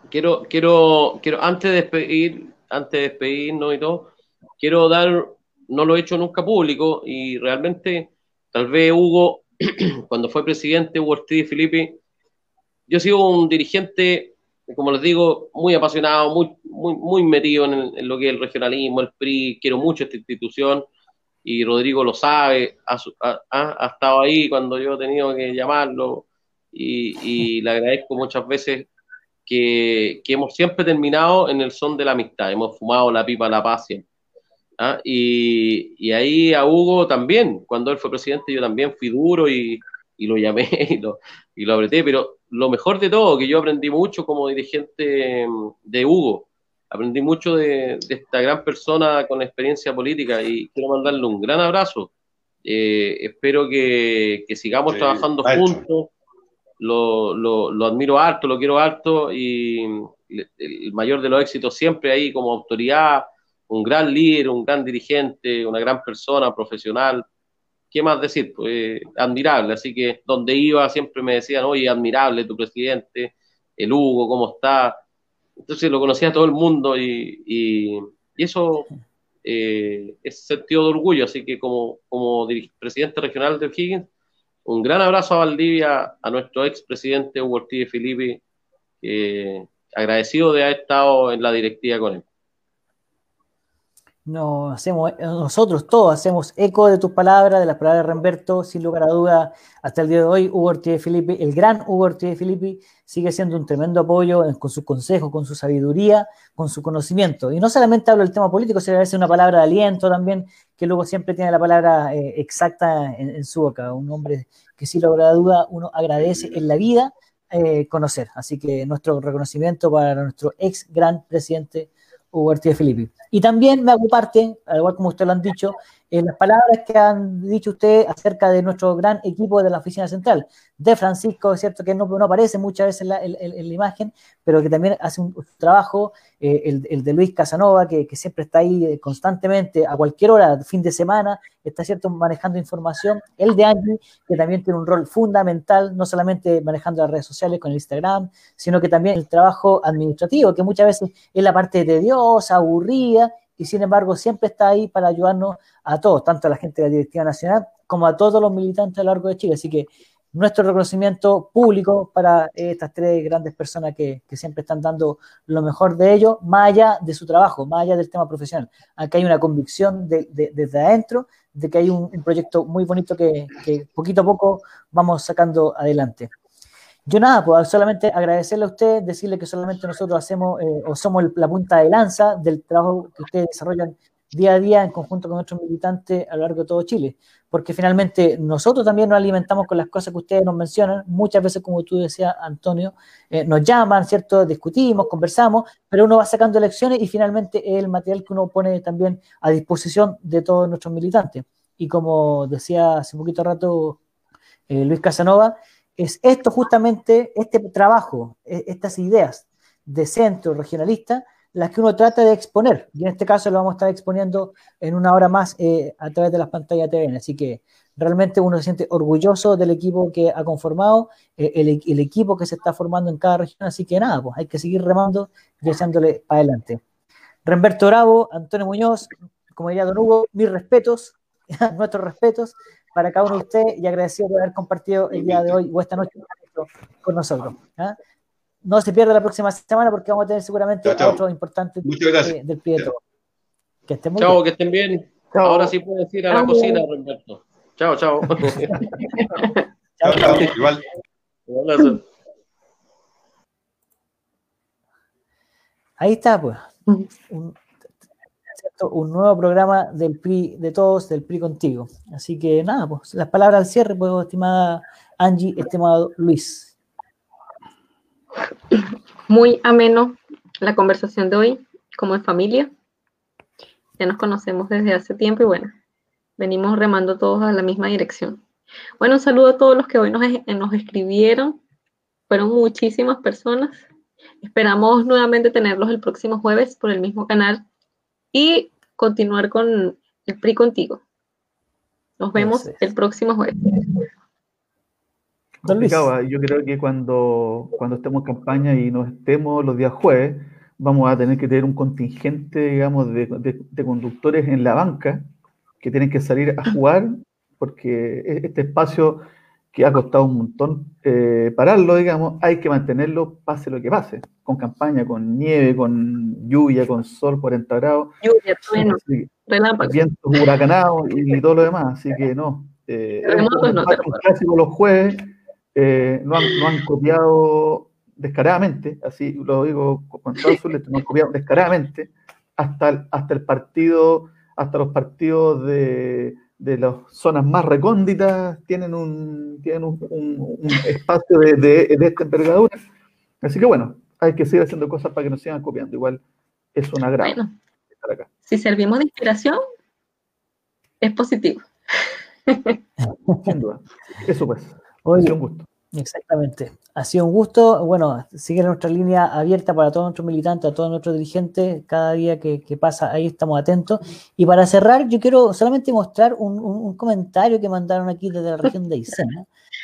quiero, quiero, quiero, antes de despedir, antes de despedirnos y todo, quiero dar, no lo he hecho nunca público y realmente, tal vez Hugo, cuando fue presidente, Hugo Ortiz Felipe, yo sigo un dirigente como les digo, muy apasionado, muy, muy, muy metido en, lo que es el regionalismo, el PRI, quiero mucho esta institución y Rodrigo lo sabe, ha, estado ahí cuando yo he tenido que llamarlo y, le agradezco muchas veces que, hemos siempre terminado en el son de la amistad, hemos fumado la pipa la paz ¿ah? Y, y, ahí a Hugo también, cuando él fue presidente yo también fui duro y, y lo llamé y lo, y lo apreté, pero lo mejor de todo, que yo aprendí mucho como dirigente mm, de Hugo, aprendí mucho de, esta gran persona con experiencia política y quiero mandarle un gran abrazo. Eh, espero que, sigamos trabajando juntos. Lo, lo, admiro harto, lo quiero harto y el mayor de los éxitos siempre ahí como autoridad, un gran líder, un gran dirigente, una gran persona profesional, ¿qué más decir? Pues admirable, así que donde iba siempre me decían, oye, admirable tu presidente, el Hugo, ¿cómo está? Entonces lo conocía todo el mundo y, y, eso eh, es sentido de orgullo, así que como, como presidente regional de O'Higgins, un gran abrazo a Valdivia, a nuestro ex presidente Hugo Ortiz Filippi, agradecido de haber estado en la directiva con él hacemos, nosotros todos hacemos eco de tus palabras, de las palabras de Remberto, sin lugar a duda, hasta el día de hoy, Hugo Ortiz Filippi, el gran Hugo Ortiz Filippi, sigue siendo un tremendo apoyo con su consejo, con su sabiduría, con su conocimiento. Y no solamente hablo del tema político, sino a veces una palabra de aliento también, que luego siempre tiene la palabra eh, exacta en, su boca. Un hombre que sin lugar a duda uno agradece en la vida eh, conocer. Así que nuestro reconocimiento para nuestro ex gran presidente Ortiz de Filippi. Y también me hago parte, al igual como ustedes lo han dicho, en las palabras que han dicho ustedes acerca de nuestro gran equipo de la oficina central, de Francisco, cierto que no, no aparece muchas veces en la, imagen, pero que también hace un, trabajo, eh, el, de Luis Casanova, que, siempre está ahí eh, constantemente, a cualquier hora, fin de semana, está cierto manejando información, el de Angie, que también tiene un rol fundamental, no solamente manejando las redes sociales con el Instagram, sino que también el trabajo administrativo, que muchas veces es la parte tediosa, aburrida, y sin embargo siempre está ahí para ayudarnos a todos, tanto a la gente de la Directiva Nacional como a todos los militantes a lo largo de Chile. Así que nuestro reconocimiento público para estas tres grandes personas que, siempre están dando lo mejor de ellos, más allá de su trabajo, más allá del tema profesional. Aquí hay una convicción desde adentro de que hay un, proyecto muy bonito que, que poquito a poco vamos sacando adelante. Yo nada, pues solamente agradecerle a usted, decirle que solamente nosotros hacemos eh, o somos la punta de lanza del trabajo que ustedes desarrollan día a día en conjunto con nuestros militantes a lo largo de todo Chile, porque finalmente nosotros también nos alimentamos con las cosas que ustedes nos mencionan, muchas veces como tú decías, Antonio, eh, nos llaman, ¿cierto? Discutimos, conversamos, pero uno va sacando elecciones y finalmente es el material que uno pone también a disposición de todos nuestros militantes. Y como decía hace un poquito rato eh, Luis Casanova, es esto justamente, este trabajo, e, estas ideas de centro regionalista, las que uno trata de exponer. Y en este caso lo vamos a estar exponiendo en una hora más eh, a través de las pantallas TVN. Así que realmente uno se siente orgulloso del equipo que ha conformado, eh, el, equipo que se está formando en cada región, así que nada, pues hay que seguir remando y echándole para adelante. Remberto Bravo, Antonio Muñoz, como diría Don Hugo, mis respetos, nuestros respetos para cada uno de ustedes y agradecido por haber compartido el día de hoy o esta noche con nosotros. ¿ah? No se pierda la próxima semana porque vamos a tener seguramente otro importante del Prieto. Que estén muy chao, bien. que estén bien. Ahora sí puedes ir a la cocina, Roberto. Chao, chao. chao, chao. Igual. Ahí está, pues. Un, un, nuevo programa del PRI de todos, del PRI contigo. Así que nada, pues las palabras al cierre, pues, estimada Angie, estimado Luis. Muy ameno la conversación de hoy, como en familia. Ya nos conocemos desde hace tiempo y bueno, venimos remando todos a la misma dirección. Bueno, un saludo a todos los que hoy nos, nos escribieron. Fueron muchísimas personas. Esperamos nuevamente tenerlos el próximo jueves por el mismo canal y continuar con el PRI contigo. Nos vemos el próximo jueves. Yo creo que cuando, cuando estemos en campaña y nos estemos los días jueves, vamos a tener que tener un contingente, digamos, de, conductores en la banca que tienen que salir a jugar, porque e, este espacio que ha costado un montón eh, pararlo, digamos, hay que mantenerlo pase lo que pase, con campaña, con nieve, con lluvia, con sol 40 grados. Lluvia, trueno, vientos huracanados y, todo lo demás, así que no. Eh, no, los jueves eh, no, han, no, han, copiado descaradamente, así lo digo con todo su no han copiado descaradamente hasta hasta el partido, hasta los partidos de, de las zonas más recónditas tienen un, tienen un, espacio de, de, esta envergadura. Así que bueno, hay que seguir haciendo cosas para que nos sigan copiando. Igual es una gran bueno, Si servimos de inspiración, es positivo. Sin duda. Eso pues. Oye, un gusto. Exactamente. Ha sido un gusto. Bueno, sigue nuestra línea abierta para todos nuestros militantes, a todos nuestros dirigentes. Cada día que, pasa, ahí estamos atentos. Y para cerrar, yo quiero solamente mostrar un, comentario que mandaron aquí desde la región de Aysén.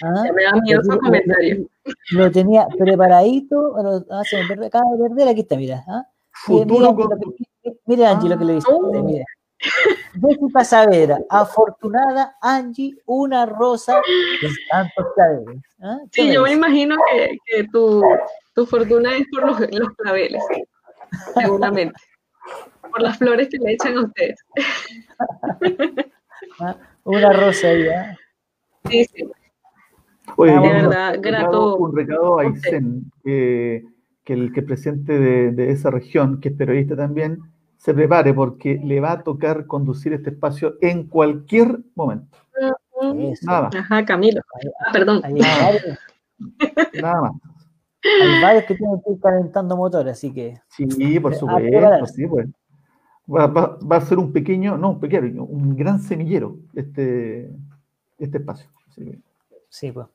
¿Ah? Me da miedo ese comentario. Lo tenía preparadito. ah, se me acaba de perder. Aquí está, mira. ¿ah? Mire, Angie, lo que le dice. Oh. Mire. Jessica Saavedra, afortunada Angie, una rosa de tantos claveles. ¿Ah? Sí, yo me imagino que, tu, fortuna es por los, claveles, seguramente. por las flores que le echan a ustedes. ¿Ah? Una rosa ahí, ¿eh? Sí, sí. Oye, de verdad, grato. Un recado a Isen, que, el que presidente de, de esa región, que es periodista también, se prepare porque le va a tocar conducir este espacio en cualquier momento. Nada Ajá, Camilo. Ah, perdón. Nada más. Hay varios que tienen que ir calentando motores, así que. Sí, por supuesto, sí, pues. Va, va, va, a ser un pequeño, no un pequeño, un gran semillero este, este espacio. Sí, pues.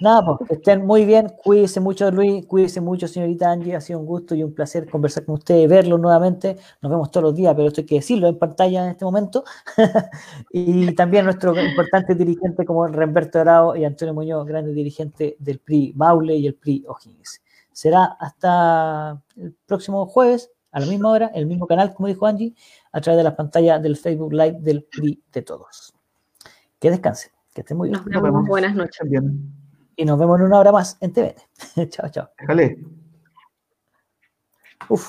Nada, pues estén muy bien, cuídense mucho Luis, cuídense mucho señorita Angie, ha sido un gusto y un placer conversar con ustedes, verlo nuevamente, nos vemos todos los días, pero esto hay que decirlo en pantalla en este momento, y también nuestro importante dirigente como Remberto Dorado y Antonio Muñoz, grande dirigente del PRI Maule y el PRI O'Higgins. Será hasta el próximo jueves, a la misma hora, el mismo canal, como dijo Angie, a través de las pantallas del Facebook Live del PRI de todos. Que descansen. Que estén muy bien. Nos vemos. Buenas noches. Y nos vemos en una hora más en TVN. chao, chao. Déjale. Uf.